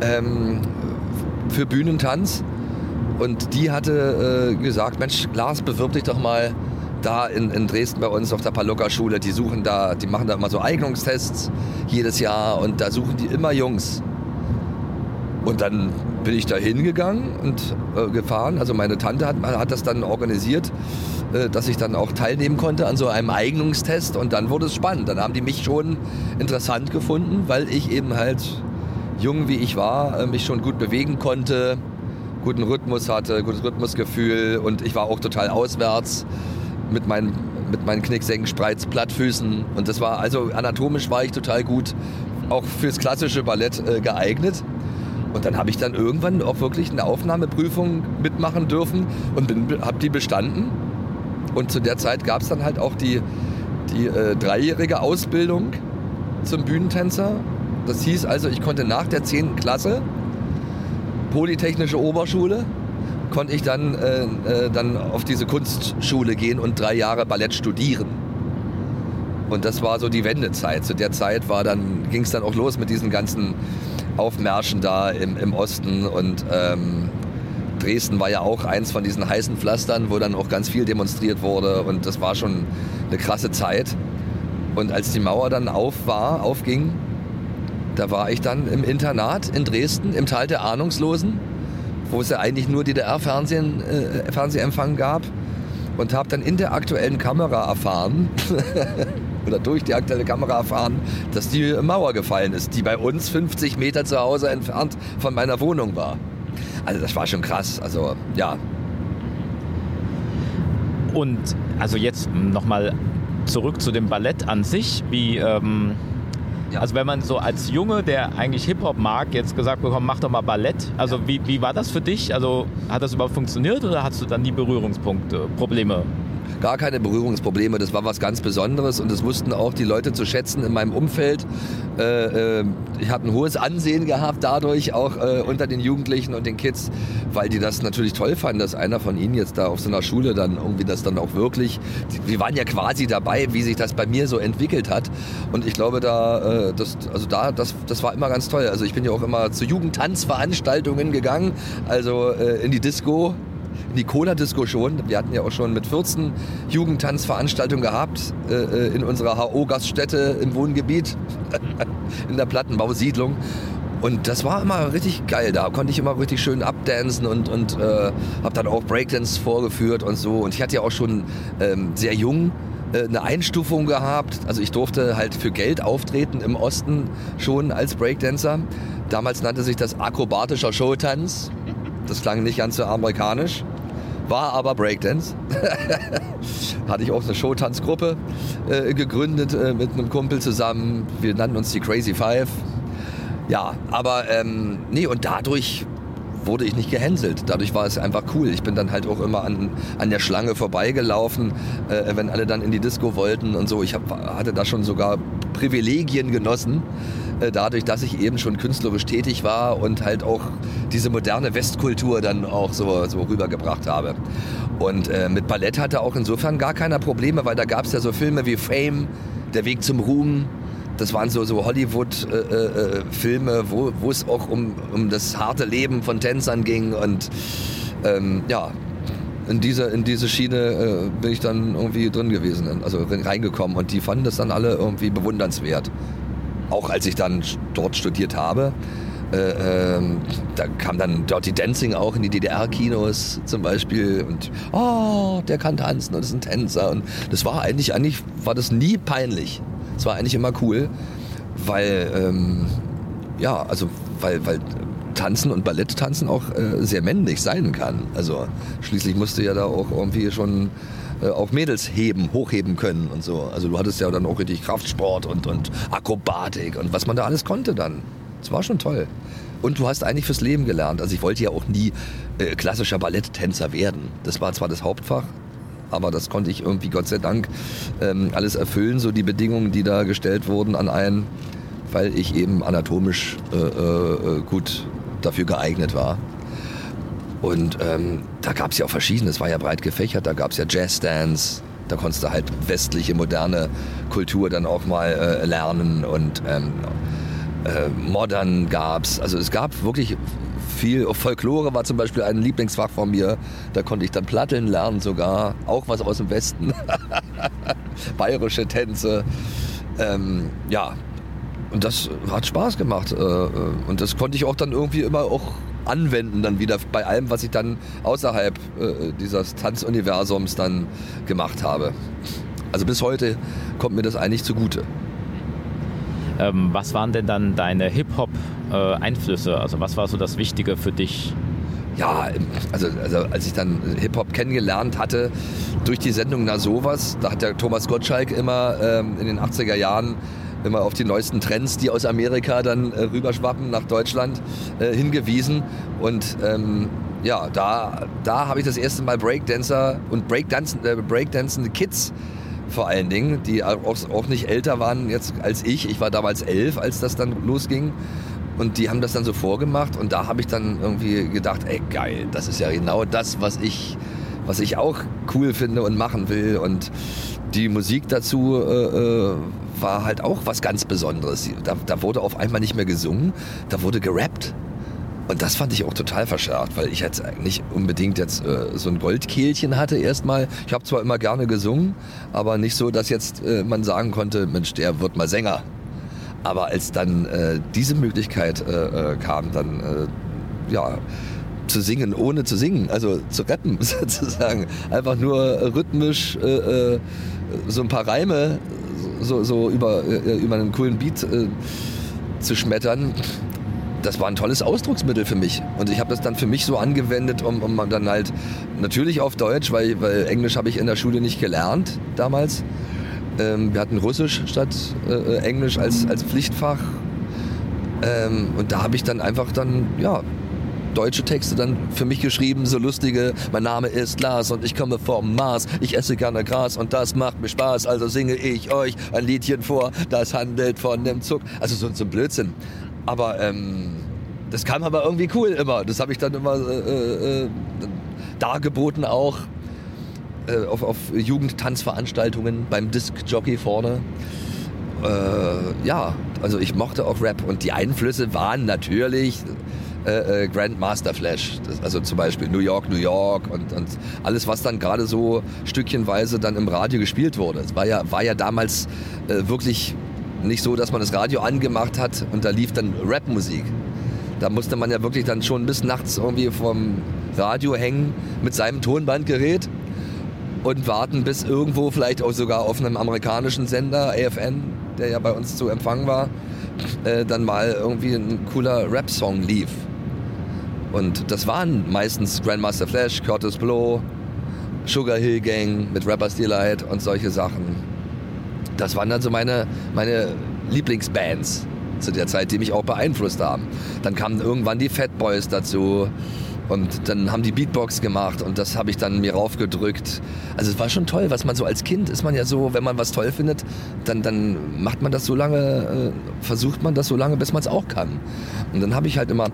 ähm, für Bühnentanz. Und die hatte äh, gesagt, Mensch, Lars, bewirb dich doch mal da in, in Dresden bei uns auf der Palucca-Schule. Die suchen da, die machen da immer so Eignungstests jedes Jahr und da suchen die immer Jungs. Und dann bin ich da hingegangen und äh, gefahren. Also meine Tante hat, hat das dann organisiert, äh, dass ich dann auch teilnehmen konnte an so einem Eignungstest. Und dann wurde es spannend. Dann haben die mich schon interessant gefunden, weil ich eben halt jung wie ich war, äh, mich schon gut bewegen konnte, guten Rhythmus hatte, gutes Rhythmusgefühl und ich war auch total auswärts mit meinen mit meinen Knicksenken, Spreiz, Plattfüßen und das war also anatomisch war ich total gut auch fürs klassische Ballett äh, geeignet und dann habe ich dann irgendwann auch wirklich eine Aufnahmeprüfung mitmachen dürfen und habe die bestanden. Und zu der Zeit gab es dann halt auch die, die äh, dreijährige Ausbildung zum Bühnentänzer. Das hieß also, ich konnte nach der 10. Klasse, Polytechnische Oberschule, konnte ich dann, äh, äh, dann auf diese Kunstschule gehen und drei Jahre Ballett studieren. Und das war so die Wendezeit. Zu der Zeit ging es dann auch los mit diesen ganzen Aufmärschen da im, im Osten und ähm, Dresden war ja auch eins von diesen heißen Pflastern, wo dann auch ganz viel demonstriert wurde und das war schon eine krasse Zeit. Und als die Mauer dann auf war, aufging, da war ich dann im Internat in Dresden, im Tal der Ahnungslosen, wo es ja eigentlich nur DDR-Fernsehen, äh, Fernsehempfang gab und habe dann in der aktuellen Kamera erfahren, oder durch die aktuelle Kamera erfahren, dass die Mauer gefallen ist, die bei uns 50 Meter zu Hause entfernt von meiner Wohnung war. Also das war schon krass. Also ja. Und also jetzt nochmal zurück zu dem Ballett an sich. Wie, ähm, ja. also wenn man so als Junge, der eigentlich Hip-Hop mag, jetzt gesagt bekommt, mach doch mal Ballett. Also ja. wie, wie war das für dich? Also hat das überhaupt funktioniert oder hast du dann die Berührungspunkte, Probleme? Gar keine Berührungsprobleme. Das war was ganz Besonderes und das wussten auch die Leute zu schätzen in meinem Umfeld. Äh, äh, ich habe ein hohes Ansehen gehabt dadurch, auch äh, unter den Jugendlichen und den Kids, weil die das natürlich toll fanden, dass einer von ihnen jetzt da auf so einer Schule dann irgendwie das dann auch wirklich, wir waren ja quasi dabei, wie sich das bei mir so entwickelt hat. Und ich glaube, da, äh, das, also da, das, das war immer ganz toll. Also ich bin ja auch immer zu Jugendtanzveranstaltungen gegangen, also äh, in die Disco in die Cola-Disco schon. Wir hatten ja auch schon mit 14 Jugendtanzveranstaltungen gehabt äh, äh in unserer HO-Gaststätte im Wohngebiet, in der Plattenbausiedlung. Und das war immer richtig geil. Da konnte ich immer richtig schön abdancen und, und äh, habe dann auch Breakdance vorgeführt und so. Und ich hatte ja auch schon ähm, sehr jung äh, eine Einstufung gehabt. Also ich durfte halt für Geld auftreten im Osten schon als Breakdancer. Damals nannte sich das akrobatischer Showtanz. Das klang nicht ganz so amerikanisch war aber Breakdance. Hatte ich auch eine Showtanzgruppe äh, gegründet äh, mit einem Kumpel zusammen. Wir nannten uns die Crazy Five. Ja, aber ähm, nee, und dadurch wurde ich nicht gehänselt. Dadurch war es einfach cool. Ich bin dann halt auch immer an, an der Schlange vorbeigelaufen, äh, wenn alle dann in die Disco wollten und so. Ich hab, hatte da schon sogar Privilegien genossen, dadurch, dass ich eben schon künstlerisch tätig war und halt auch diese moderne Westkultur dann auch so, so rübergebracht habe. Und äh, mit Ballett hatte auch insofern gar keiner Probleme, weil da gab es ja so Filme wie Fame, Der Weg zum Ruhm, das waren so, so Hollywood-Filme, äh, äh, wo, wo es auch um, um das harte Leben von Tänzern ging. Und ähm, ja, in diese, in diese Schiene äh, bin ich dann irgendwie drin gewesen, also reingekommen. Und die fanden das dann alle irgendwie bewundernswert. Auch als ich dann dort studiert habe. Äh, ähm, da kam dann Dirty Dancing auch in die DDR-Kinos zum Beispiel und oh, der kann tanzen und ist ein Tänzer und das war eigentlich, eigentlich war das nie peinlich. Es war eigentlich immer cool, weil, ähm, ja, also, weil, weil Tanzen und Balletttanzen auch äh, sehr männlich sein kann. Also schließlich musste ja da auch irgendwie schon äh, auch Mädels heben, hochheben können und so. Also du hattest ja dann auch richtig Kraftsport und, und Akrobatik und was man da alles konnte dann. Das war schon toll. Und du hast eigentlich fürs Leben gelernt. Also ich wollte ja auch nie äh, klassischer Balletttänzer werden. Das war zwar das Hauptfach, aber das konnte ich irgendwie Gott sei Dank ähm, alles erfüllen, so die Bedingungen, die da gestellt wurden an einen, weil ich eben anatomisch äh, äh, gut dafür geeignet war. Und ähm, da gab es ja auch verschiedene, es war ja breit gefächert, da gab es ja Jazzdance, da konntest du halt westliche, moderne Kultur dann auch mal äh, lernen und ähm, äh, Modern gab's. Also es gab wirklich viel. Folklore war zum Beispiel ein Lieblingsfach von mir. Da konnte ich dann Platteln lernen sogar. Auch was aus dem Westen. Bayerische Tänze. Ähm, ja, und das hat Spaß gemacht. Äh, äh, und das konnte ich auch dann irgendwie immer auch anwenden dann wieder bei allem, was ich dann außerhalb äh, dieses Tanzuniversums dann gemacht habe. Also bis heute kommt mir das eigentlich zugute. Ähm, was waren denn dann deine Hip-Hop-Einflüsse? also was war so das Wichtige für dich? Ja, also, also als ich dann Hip-Hop kennengelernt hatte, durch die Sendung Na sowas, da hat der Thomas Gottschalk immer ähm, in den 80er Jahren immer auf die neuesten Trends, die aus Amerika dann äh, rüberschwappen nach Deutschland, äh, hingewiesen. Und ähm, ja, da, da habe ich das erste Mal Breakdancer und Breakdancen, äh, Breakdancende Kids vor allen Dingen, die auch, auch nicht älter waren jetzt als ich. Ich war damals elf, als das dann losging. Und die haben das dann so vorgemacht und da habe ich dann irgendwie gedacht, ey geil, das ist ja genau das, was ich, was ich auch cool finde und machen will. Und die Musik dazu äh, äh war halt auch was ganz Besonderes. Da, da wurde auf einmal nicht mehr gesungen, da wurde gerappt. Und das fand ich auch total verschärft, weil ich jetzt nicht unbedingt jetzt äh, so ein Goldkehlchen hatte erstmal. Ich habe zwar immer gerne gesungen, aber nicht so, dass jetzt äh, man sagen konnte, Mensch, der wird mal Sänger. Aber als dann äh, diese Möglichkeit äh, äh, kam, dann ja zu singen, ohne zu singen, also zu rappen sozusagen, einfach nur rhythmisch so ein paar Reime so, so über, über einen coolen Beat zu schmettern, das war ein tolles Ausdrucksmittel für mich. Und ich habe das dann für mich so angewendet, um, um dann halt natürlich auf Deutsch, weil, weil Englisch habe ich in der Schule nicht gelernt damals. Ähm, wir hatten Russisch statt äh, Englisch als, als Pflichtfach. Ähm, und da habe ich dann einfach dann, ja, deutsche Texte dann für mich geschrieben, so lustige, mein Name ist Lars und ich komme vom Mars, ich esse gerne Gras und das macht mir Spaß, also singe ich euch ein Liedchen vor, das handelt von dem Zug. Also so, so ein Blödsinn. Aber ähm, das kam aber irgendwie cool immer. Das habe ich dann immer äh, äh, dargeboten auch äh, auf, auf Jugendtanzveranstaltungen beim Disc-Jockey vorne. Äh, ja, also ich mochte auch Rap und die Einflüsse waren natürlich äh, äh, Grandmaster Flash. Das, also zum Beispiel New York, New York und, und alles, was dann gerade so stückchenweise dann im Radio gespielt wurde. Es war ja, war ja damals äh, wirklich nicht so, dass man das Radio angemacht hat und da lief dann Rapmusik. Da musste man ja wirklich dann schon bis nachts irgendwie vom Radio hängen mit seinem Tonbandgerät und warten, bis irgendwo vielleicht auch sogar auf einem amerikanischen Sender, AFN, der ja bei uns zu empfangen war, äh, dann mal irgendwie ein cooler Rap-Song lief. Und das waren meistens Grandmaster Flash, Curtis Blow, Sugar Hill Gang mit Rappers Delight und solche Sachen das waren dann so meine, meine Lieblingsbands zu der Zeit, die mich auch beeinflusst haben. Dann kamen irgendwann die Fat Boys dazu und dann haben die Beatbox gemacht und das habe ich dann mir raufgedrückt. Also es war schon toll, was man so als Kind ist man ja so, wenn man was toll findet, dann, dann macht man das so lange, äh, versucht man das so lange, bis man es auch kann. Und dann habe ich halt immer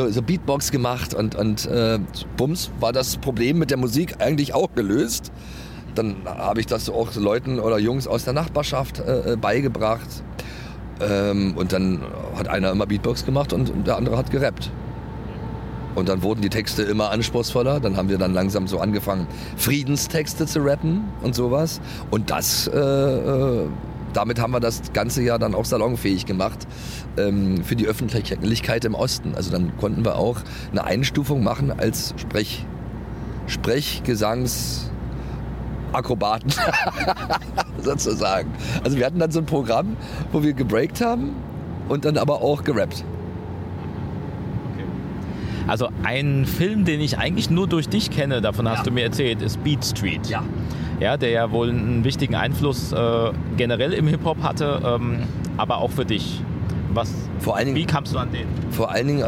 so, so Beatbox gemacht und, und äh, bums war das Problem mit der Musik eigentlich auch gelöst. Dann habe ich das auch Leuten oder Jungs aus der Nachbarschaft äh, äh, beigebracht. Ähm, und dann hat einer immer Beatbox gemacht und der andere hat gerappt. Und dann wurden die Texte immer anspruchsvoller. Dann haben wir dann langsam so angefangen, Friedenstexte zu rappen und sowas. Und das äh, äh damit haben wir das ganze Jahr dann auch salonfähig gemacht ähm, für die Öffentlichkeit im Osten. Also dann konnten wir auch eine Einstufung machen als Sprech, Sprechgesangs, Akrobaten sozusagen. Also wir hatten dann so ein Programm, wo wir gebreakt haben und dann aber auch gerappt. Also ein Film, den ich eigentlich nur durch dich kenne, davon hast Ja. du mir erzählt, ist Beat Street. Ja. Ja, der ja wohl einen wichtigen Einfluss äh, generell im Hip-Hop hatte, ähm, aber auch für dich. Was, Vor allen wie Dingen, kamst du an den? vor allen Dingen äh,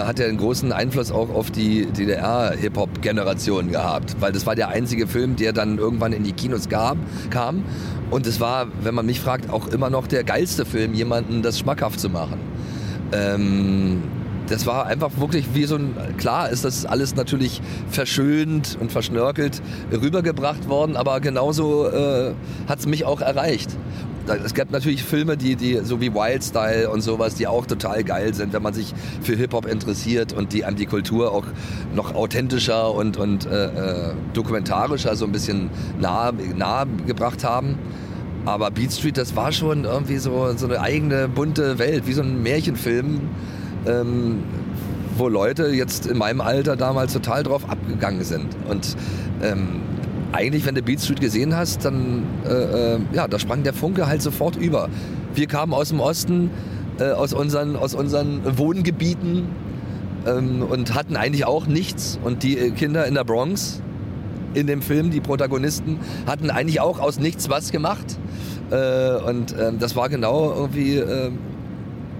äh, hat er einen großen Einfluss auch auf die DDR-Hip-Hop-Generation gehabt, weil das war der einzige Film, der dann irgendwann in die Kinos gab, kam. Und es war, wenn man mich fragt, auch immer noch der geilste Film, jemanden das schmackhaft zu machen. Ähm, das war einfach wirklich wie so ein, klar ist das alles natürlich verschönt und verschnörkelt rübergebracht worden, aber genauso äh, hat es mich auch erreicht. Es gab natürlich Filme, die, die so wie Wild Style und sowas, die auch total geil sind, wenn man sich für Hip-Hop interessiert und die einem die Kultur auch noch authentischer und, und äh, äh, dokumentarischer so ein bisschen nahe, nahe gebracht haben. Aber Beat Street, das war schon irgendwie so, so eine eigene bunte Welt, wie so ein Märchenfilm, ähm, wo Leute jetzt in meinem Alter damals total drauf abgegangen sind. Und ähm, eigentlich, wenn du Beat Street gesehen hast, dann, äh, äh, ja, da sprang der Funke halt sofort über. Wir kamen aus dem Osten, äh, aus, unseren, aus unseren Wohngebieten ähm, und hatten eigentlich auch nichts. Und die äh, Kinder in der Bronx, in dem Film, die Protagonisten, hatten eigentlich auch aus nichts was gemacht. Äh, und ähm, das war genau irgendwie ähm,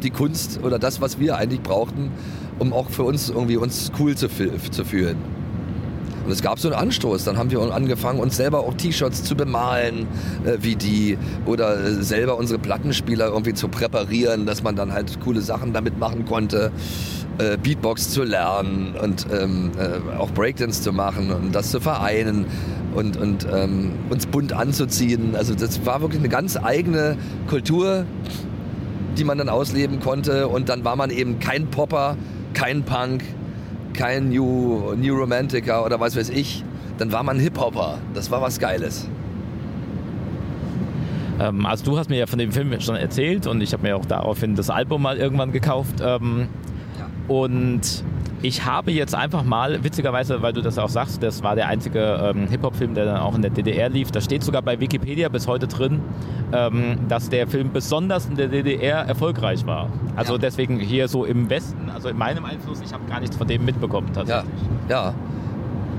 die Kunst oder das, was wir eigentlich brauchten, um auch für uns irgendwie uns cool zu, zu fühlen. Und es gab so einen Anstoß. Dann haben wir angefangen, uns selber auch T-Shirts zu bemalen, äh, wie die, oder äh, selber unsere Plattenspieler irgendwie zu präparieren, dass man dann halt coole Sachen damit machen konnte. Äh, Beatbox zu lernen und ähm, äh, auch Breakdance zu machen und das zu vereinen und, und ähm, uns bunt anzuziehen. Also das war wirklich eine ganz eigene Kultur, die man dann ausleben konnte. Und dann war man eben kein Popper, kein Punk, kein New, New Romantiker oder was weiß ich. Dann war man Hip-Hopper. Das war was Geiles. Ähm, also du hast mir ja von dem Film schon erzählt und ich habe mir auch daraufhin das Album mal irgendwann gekauft. Ähm, Und ich habe jetzt einfach mal, witzigerweise, weil du das auch sagst, das war der einzige ähm, Hip-Hop-Film, der dann auch in der DDR lief. Da steht sogar bei Wikipedia bis heute drin, ähm, dass der Film besonders in der DDR erfolgreich war. Also Ja. deswegen hier so im Westen, also in meinem Einfluss, ich habe gar nichts von dem mitbekommen Ja, tatsächlich. ja.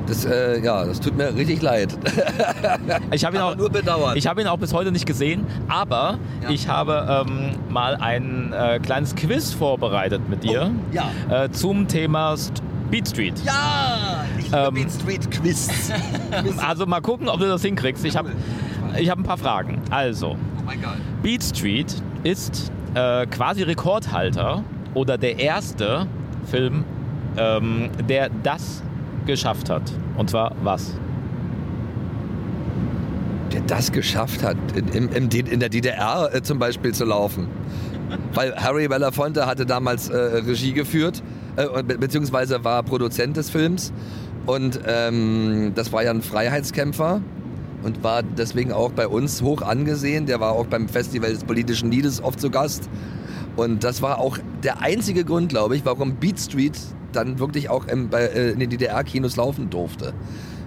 Das, äh, ja, das tut mir richtig leid. Ich habe ihn, auch- nur bedauert. ich habe ihn auch bis heute nicht gesehen, aber Ja. ich habe ähm, mal ein äh, kleines Quiz vorbereitet mit dir Oh, ja. äh, zum Thema St Beat Street. Ja, ich liebe liebe Beat Street Quiz. Also mal gucken, ob du das hinkriegst. Ich habe ich hab ein paar Fragen. Also, Oh. Beat Street ist äh, quasi Rekordhalter oder der erste Film, ähm, der das geschafft hat. Und zwar was? Der das geschafft hat, in, D- in der DDR äh, zum Beispiel zu laufen. Weil Harry Belafonte hatte damals äh, Regie geführt, äh, be beziehungsweise war Produzent des Films. Und ähm, das war ja ein Freiheitskämpfer und war deswegen auch bei uns hoch angesehen. Der war auch beim Festival des politischen Liedes oft zu Gast. Und das war auch der einzige Grund, glaube ich, warum Beat Street dann wirklich auch im, bei, äh, in den DDR-Kinos laufen durfte.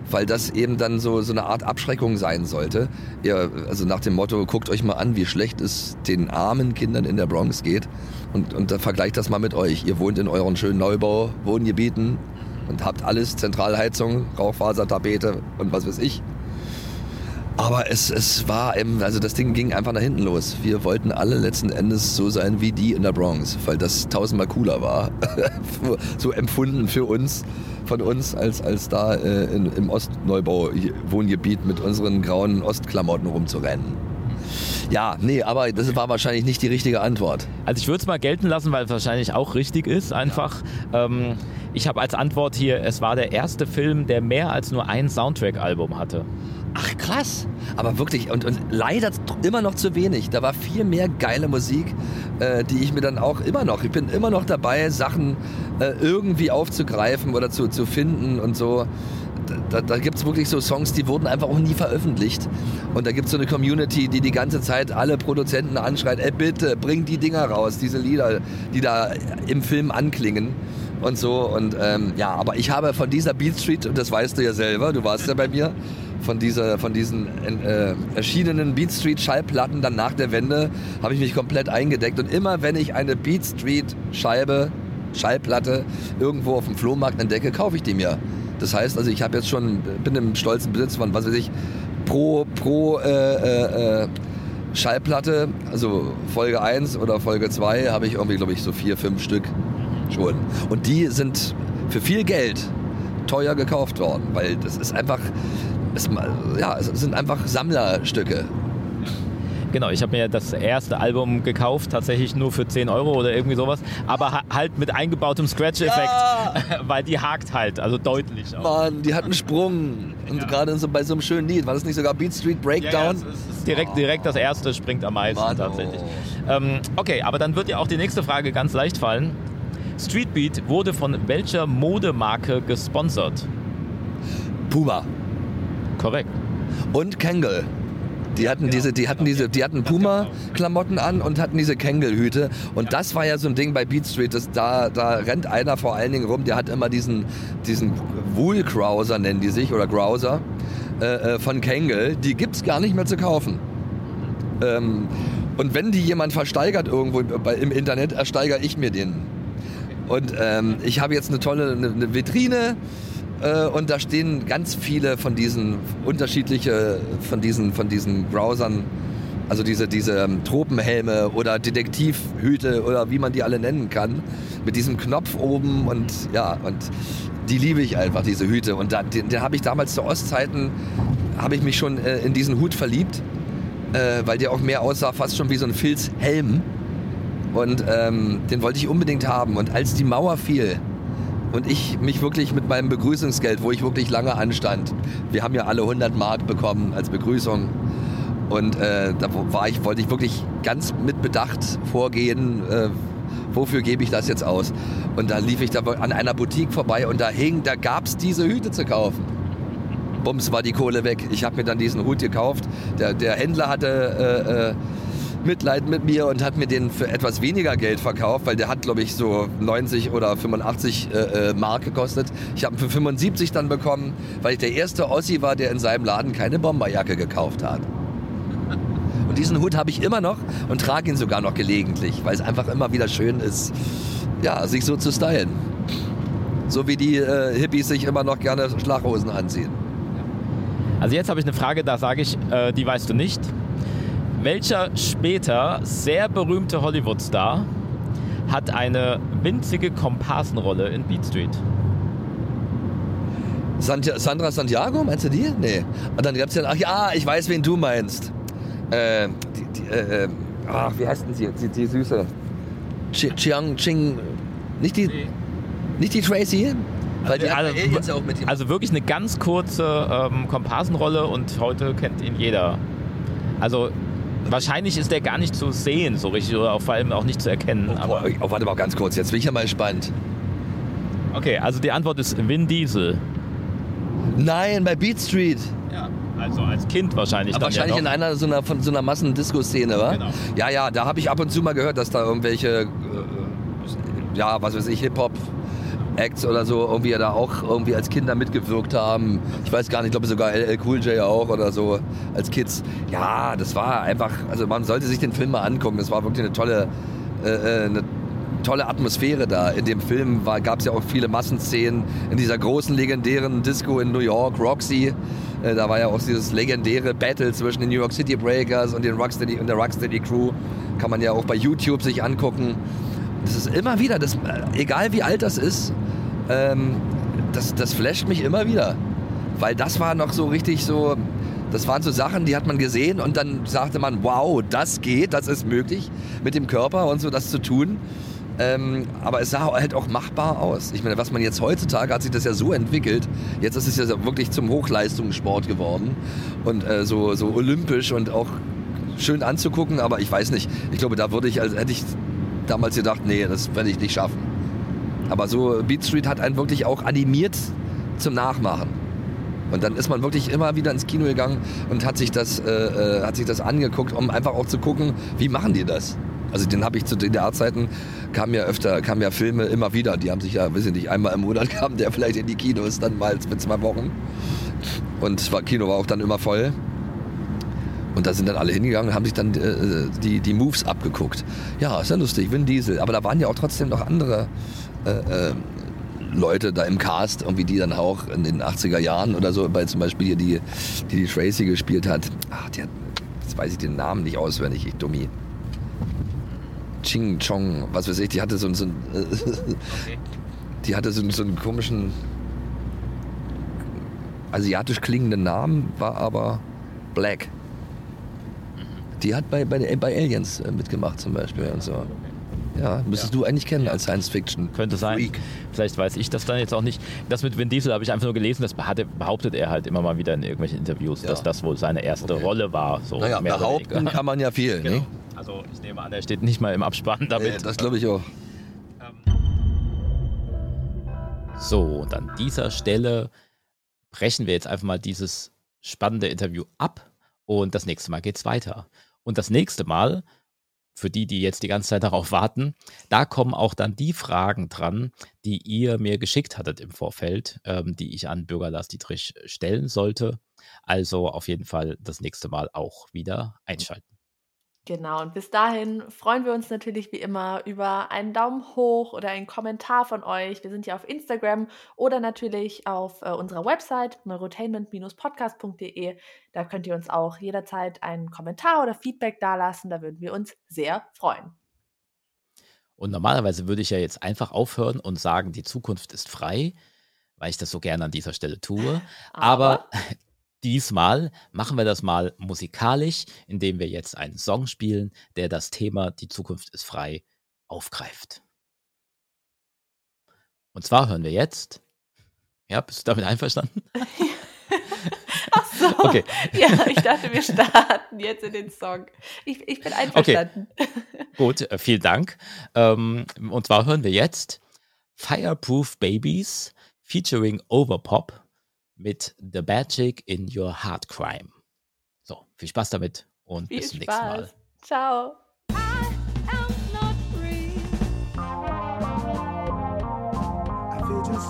Weil das eben dann so, so eine Art Abschreckung sein sollte. Ihr, also nach dem Motto, guckt euch mal an, wie schlecht es den armen Kindern in der Bronx geht. Und, und dann vergleicht das mal mit euch. Ihr wohnt in euren schönen Neubau-Wohngebieten und habt alles, Zentralheizung, Rauchfasertapete und was weiß ich. Aber es, es war eben, also das Ding ging einfach nach hinten los. Wir wollten alle letzten Endes so sein wie die in der Bronx, weil das tausendmal cooler war. so empfunden für uns, von uns, als, als da äh, in, im Ostneubau-Wohngebiet mit unseren grauen Ostklamotten rumzurennen. Ja, nee, aber das war wahrscheinlich nicht die richtige Antwort. Also ich würde es mal gelten lassen, weil es wahrscheinlich auch richtig ist. Einfach. Ähm, ich habe als Antwort hier, es war der erste Film, der mehr als nur ein Soundtrack-Album hatte. Ach krass. Aber wirklich, und, und leider immer noch zu wenig. Da war viel mehr geile Musik, äh, die ich mir dann auch immer noch, ich bin immer noch dabei, Sachen äh, irgendwie aufzugreifen oder zu, zu finden und so. Da, da gibt es wirklich so Songs, die wurden einfach auch nie veröffentlicht. Und da gibt es so eine Community, die die ganze Zeit alle Produzenten anschreit, ey bitte, bring die Dinger raus, diese Lieder, die da im Film anklingen und so. Und ähm, ja, aber ich habe von dieser Beat Street, und das weißt du ja selber, du warst ja bei mir, von, dieser, von diesen äh, erschienenen Beat Street Schallplatten dann nach der Wende habe ich mich komplett eingedeckt. Und immer wenn ich eine Beat Street Scheibe, Schallplatte irgendwo auf dem Flohmarkt entdecke, kaufe ich die mir. Das heißt, also ich habe jetzt schon, bin im stolzen Besitz von, was weiß ich, pro, pro äh, äh, äh Schallplatte, also Folge 1 oder Folge 2, habe ich irgendwie, glaube ich, so vier, fünf Stück schon. Und die sind für viel Geld teuer gekauft worden, weil das ist einfach, es, ja, es sind einfach Sammlerstücke. Genau, ich habe mir das erste Album gekauft, tatsächlich nur für 10 Euro oder irgendwie sowas, aber halt mit eingebautem Scratch-Effekt, ja. weil die hakt halt, also deutlich. Auch. Mann, die hat einen Sprung. Und ja. gerade so bei so einem schönen Lied, war das nicht sogar Beat Street Breakdown? Ja, ja, es ist direkt, direkt das erste springt am meisten Mann, tatsächlich. Oh. Ähm, okay, aber dann wird dir auch die nächste Frage ganz leicht fallen. Streetbeat wurde von welcher Modemarke gesponsert? Puma. Korrekt. Und Kangol. Die hatten diese, die hatten diese, die hatten Puma-Klamotten an und hatten diese Kangol-Hüte. Und das war ja so ein Ding bei Beat Street, das, da, da rennt einer vor allen Dingen rum, der hat immer diesen, diesen Wool Crouser nennen die sich, oder Grouser, äh, äh von Kangol. Die gibt's gar nicht mehr zu kaufen. Ähm, und wenn die jemand versteigert irgendwo im Internet, ersteigere ich mir den. Und ähm, ich habe jetzt eine tolle eine, eine Vitrine äh, und da stehen ganz viele von diesen unterschiedliche von diesen von diesen Browsern, also diese diese ähm, Tropenhelme oder Detektivhüte oder wie man die alle nennen kann, mit diesem Knopf oben und ja und die liebe ich einfach diese Hüte. Und da, den, den habe ich damals zu Ostzeiten habe ich mich schon äh, in diesen Hut verliebt, äh, weil der auch mehr aussah fast schon wie so ein Filzhelm. Und ähm, den wollte ich unbedingt haben. Und als die Mauer fiel und ich mich wirklich mit meinem Begrüßungsgeld, wo ich wirklich lange anstand, wir haben ja alle 100 Mark bekommen als Begrüßung. Und äh, da war ich, wollte ich wirklich ganz mit Bedacht vorgehen, äh, wofür gebe ich das jetzt aus? Und da lief ich da an einer Boutique vorbei und da hing, da gab es diese Hüte zu kaufen. Bums war die Kohle weg. Ich habe mir dann diesen Hut gekauft. Der, der Händler hatte äh, äh Mitleid mit mir und hat mir den für etwas weniger Geld verkauft, weil der hat, glaube ich, so 90 oder 85 äh, äh, Mark gekostet. Ich habe ihn für 75 dann bekommen, weil ich der erste Ossi war, der in seinem Laden keine Bomberjacke gekauft hat. Und diesen Hut habe ich immer noch und trage ihn sogar noch gelegentlich, weil es einfach immer wieder schön ist, ja, sich so zu stylen. So wie die äh, Hippies sich immer noch gerne Schlaghosen anziehen. Also jetzt habe ich eine Frage, da sage ich, äh, die weißt du nicht. Welcher später sehr berühmte Hollywood-Star hat eine winzige Komparsenrolle in Beat Street? Sant Sandra Santiago, meinst du die? Nee. Und dann gab es ja, ach ja, ich weiß, wen du meinst. Äh, die, die, äh, ach, wie heißt denn sie? Die, die Süße. Chiang Ching. Nicht die, nee. nicht die Tracy? Weil die also, also, also wirklich eine ganz kurze ähm, Komparsenrolle und heute kennt ihn jeder. Also Wahrscheinlich ist der gar nicht zu sehen, so richtig, oder vor allem auch nicht zu erkennen. Oh, aber oh, warte mal ganz kurz, jetzt bin ich ja mal gespannt. Okay, also die Antwort ist Vin Diesel. Nein, bei Beat Street. Ja, also als Kind wahrscheinlich. Aber wahrscheinlich ja in einer so einer, von so einer Massendisco-Szene, wa? Genau. Ja, ja, da habe ich ab und zu mal gehört, dass da irgendwelche, äh, ja, was weiß ich, Hip-Hop Acts oder so irgendwie da auch irgendwie als Kinder mitgewirkt haben. Ich weiß gar nicht, ich glaube sogar LL Cool J auch oder so als Kids. Ja, das war einfach, also man sollte sich den Film mal angucken. Das war wirklich eine tolle, äh, äh eine tolle Atmosphäre da. In dem Film gab es ja auch viele Massenszenen in dieser großen legendären Disco in New York, Roxy. Äh, da war ja auch dieses legendäre Battle zwischen den New York City Breakers und, den Rocksteady, und der Rocksteady Crew. Kann man ja auch bei YouTube sich angucken. Das ist immer wieder, das, egal wie alt das ist, ähm, das, das flasht mich immer wieder. Weil das war noch so richtig so, das waren so Sachen, die hat man gesehen und dann sagte man, wow, das geht, das ist möglich mit dem Körper und so das zu tun. Ähm, aber es sah halt auch machbar aus. Ich meine, was man jetzt heutzutage hat sich das ja so entwickelt. Jetzt ist es ja wirklich zum Hochleistungssport geworden und äh, so, so olympisch und auch schön anzugucken. Aber ich weiß nicht. Ich glaube, da würde ich, also hätte ich damals gedacht, nee, das werde ich nicht schaffen. Aber so Beat Street hat einen wirklich auch animiert zum Nachmachen. Und dann ist man wirklich immer wieder ins Kino gegangen und hat sich das, äh, äh, hat sich das angeguckt, um einfach auch zu gucken, wie machen die das? Also den habe ich zu DDR-Zeiten, kam ja öfter, kamen ja Filme immer wieder. Die haben sich ja, weiß ich nicht, einmal im Monat kam der vielleicht in die Kinos, dann mal mit zwei Wochen. Und das Kino war auch dann immer voll. Und da sind dann alle hingegangen und haben sich dann äh, die, die Moves abgeguckt. Ja, ist ja lustig, Vin Diesel. Aber da waren ja auch trotzdem noch andere äh, äh, Leute da im Cast, irgendwie die dann auch in den 80er Jahren oder so, bei zum Beispiel hier die, die, die Tracy gespielt hat. Ach, die hat, jetzt weiß ich den Namen nicht auswendig, ich Dummi. Ching Chong, was weiß ich, die hatte so, so, okay. die hatte so, so einen komischen asiatisch klingenden Namen, war aber Black. Die hat bei, bei, bei Aliens äh, mitgemacht zum Beispiel und so. Ja, müsstest ja. du eigentlich kennen als Science-Fiction. Könnte sein. Freak. Vielleicht weiß ich das dann jetzt auch nicht. Das mit Vin Diesel habe ich einfach nur gelesen, das behauptet er halt immer mal wieder in irgendwelchen Interviews, ja. dass das wohl seine erste okay. Rolle war. So naja, behaupten kann man ja viel. Genau. Ne? Also ich nehme an, er steht nicht mal im Abspann damit. Nee, das glaube ich auch. So, und an dieser Stelle brechen wir jetzt einfach mal dieses spannende Interview ab und das nächste Mal geht es weiter. Und das nächste Mal, für die, die jetzt die ganze Zeit darauf warten, da kommen auch dann die Fragen dran, die ihr mir geschickt hattet im Vorfeld, ähm, die ich an Bürger Lars Dietrich stellen sollte. Also auf jeden Fall das nächste Mal auch wieder einschalten. Genau, und bis dahin freuen wir uns natürlich wie immer über einen Daumen hoch oder einen Kommentar von euch. Wir sind ja auf Instagram oder natürlich auf äh, unserer Website neurotainment-podcast.de. Da könnt ihr uns auch jederzeit einen Kommentar oder Feedback dalassen. Da würden wir uns sehr freuen. Und normalerweise würde ich ja jetzt einfach aufhören und sagen, die Zukunft ist frei, weil ich das so gerne an dieser Stelle tue. Aber, Aber Diesmal machen wir das mal musikalisch, indem wir jetzt einen Song spielen, der das Thema Die Zukunft ist frei aufgreift. Und zwar hören wir jetzt. Ja, bist du damit einverstanden? Ach so. Okay. Ja, ich dachte, wir starten jetzt in den Song. Ich, ich bin einverstanden. Okay. Gut, äh, vielen Dank. Ähm, und zwar hören wir jetzt Fireproof Babies featuring Overpop mit The Magic in Your Heart Crime. So, viel Spaß damit und viel bis zum nächsten Mal. Ciao.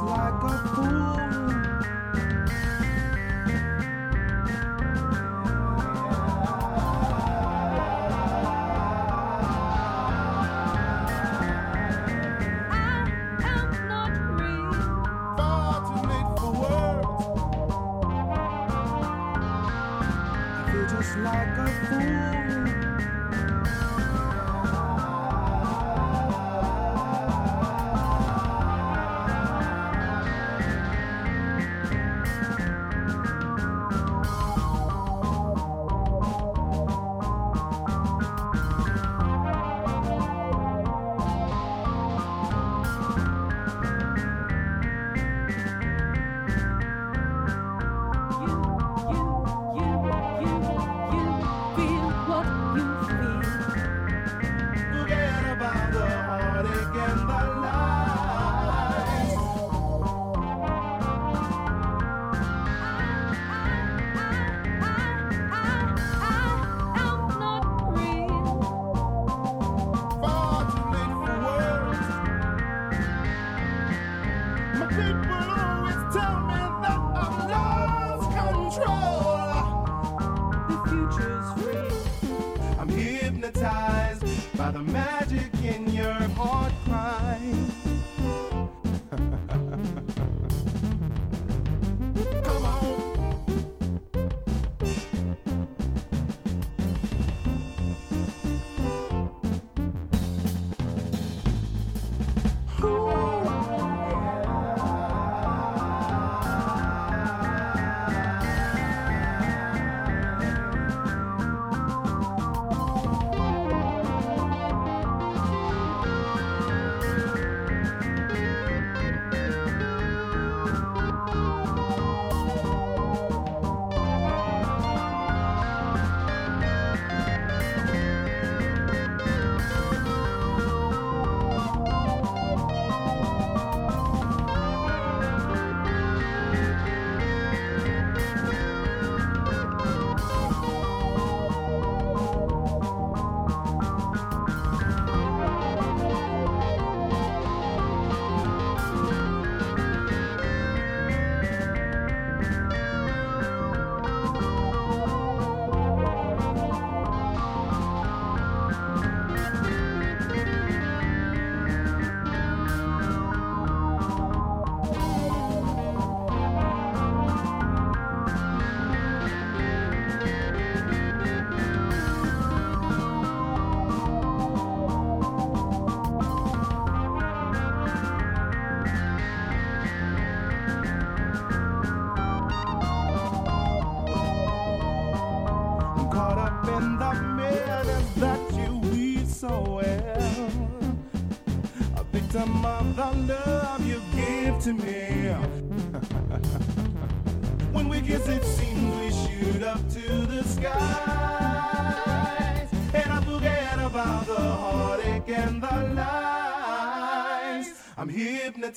like a fool.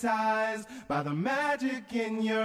Hypnotized by the magic in your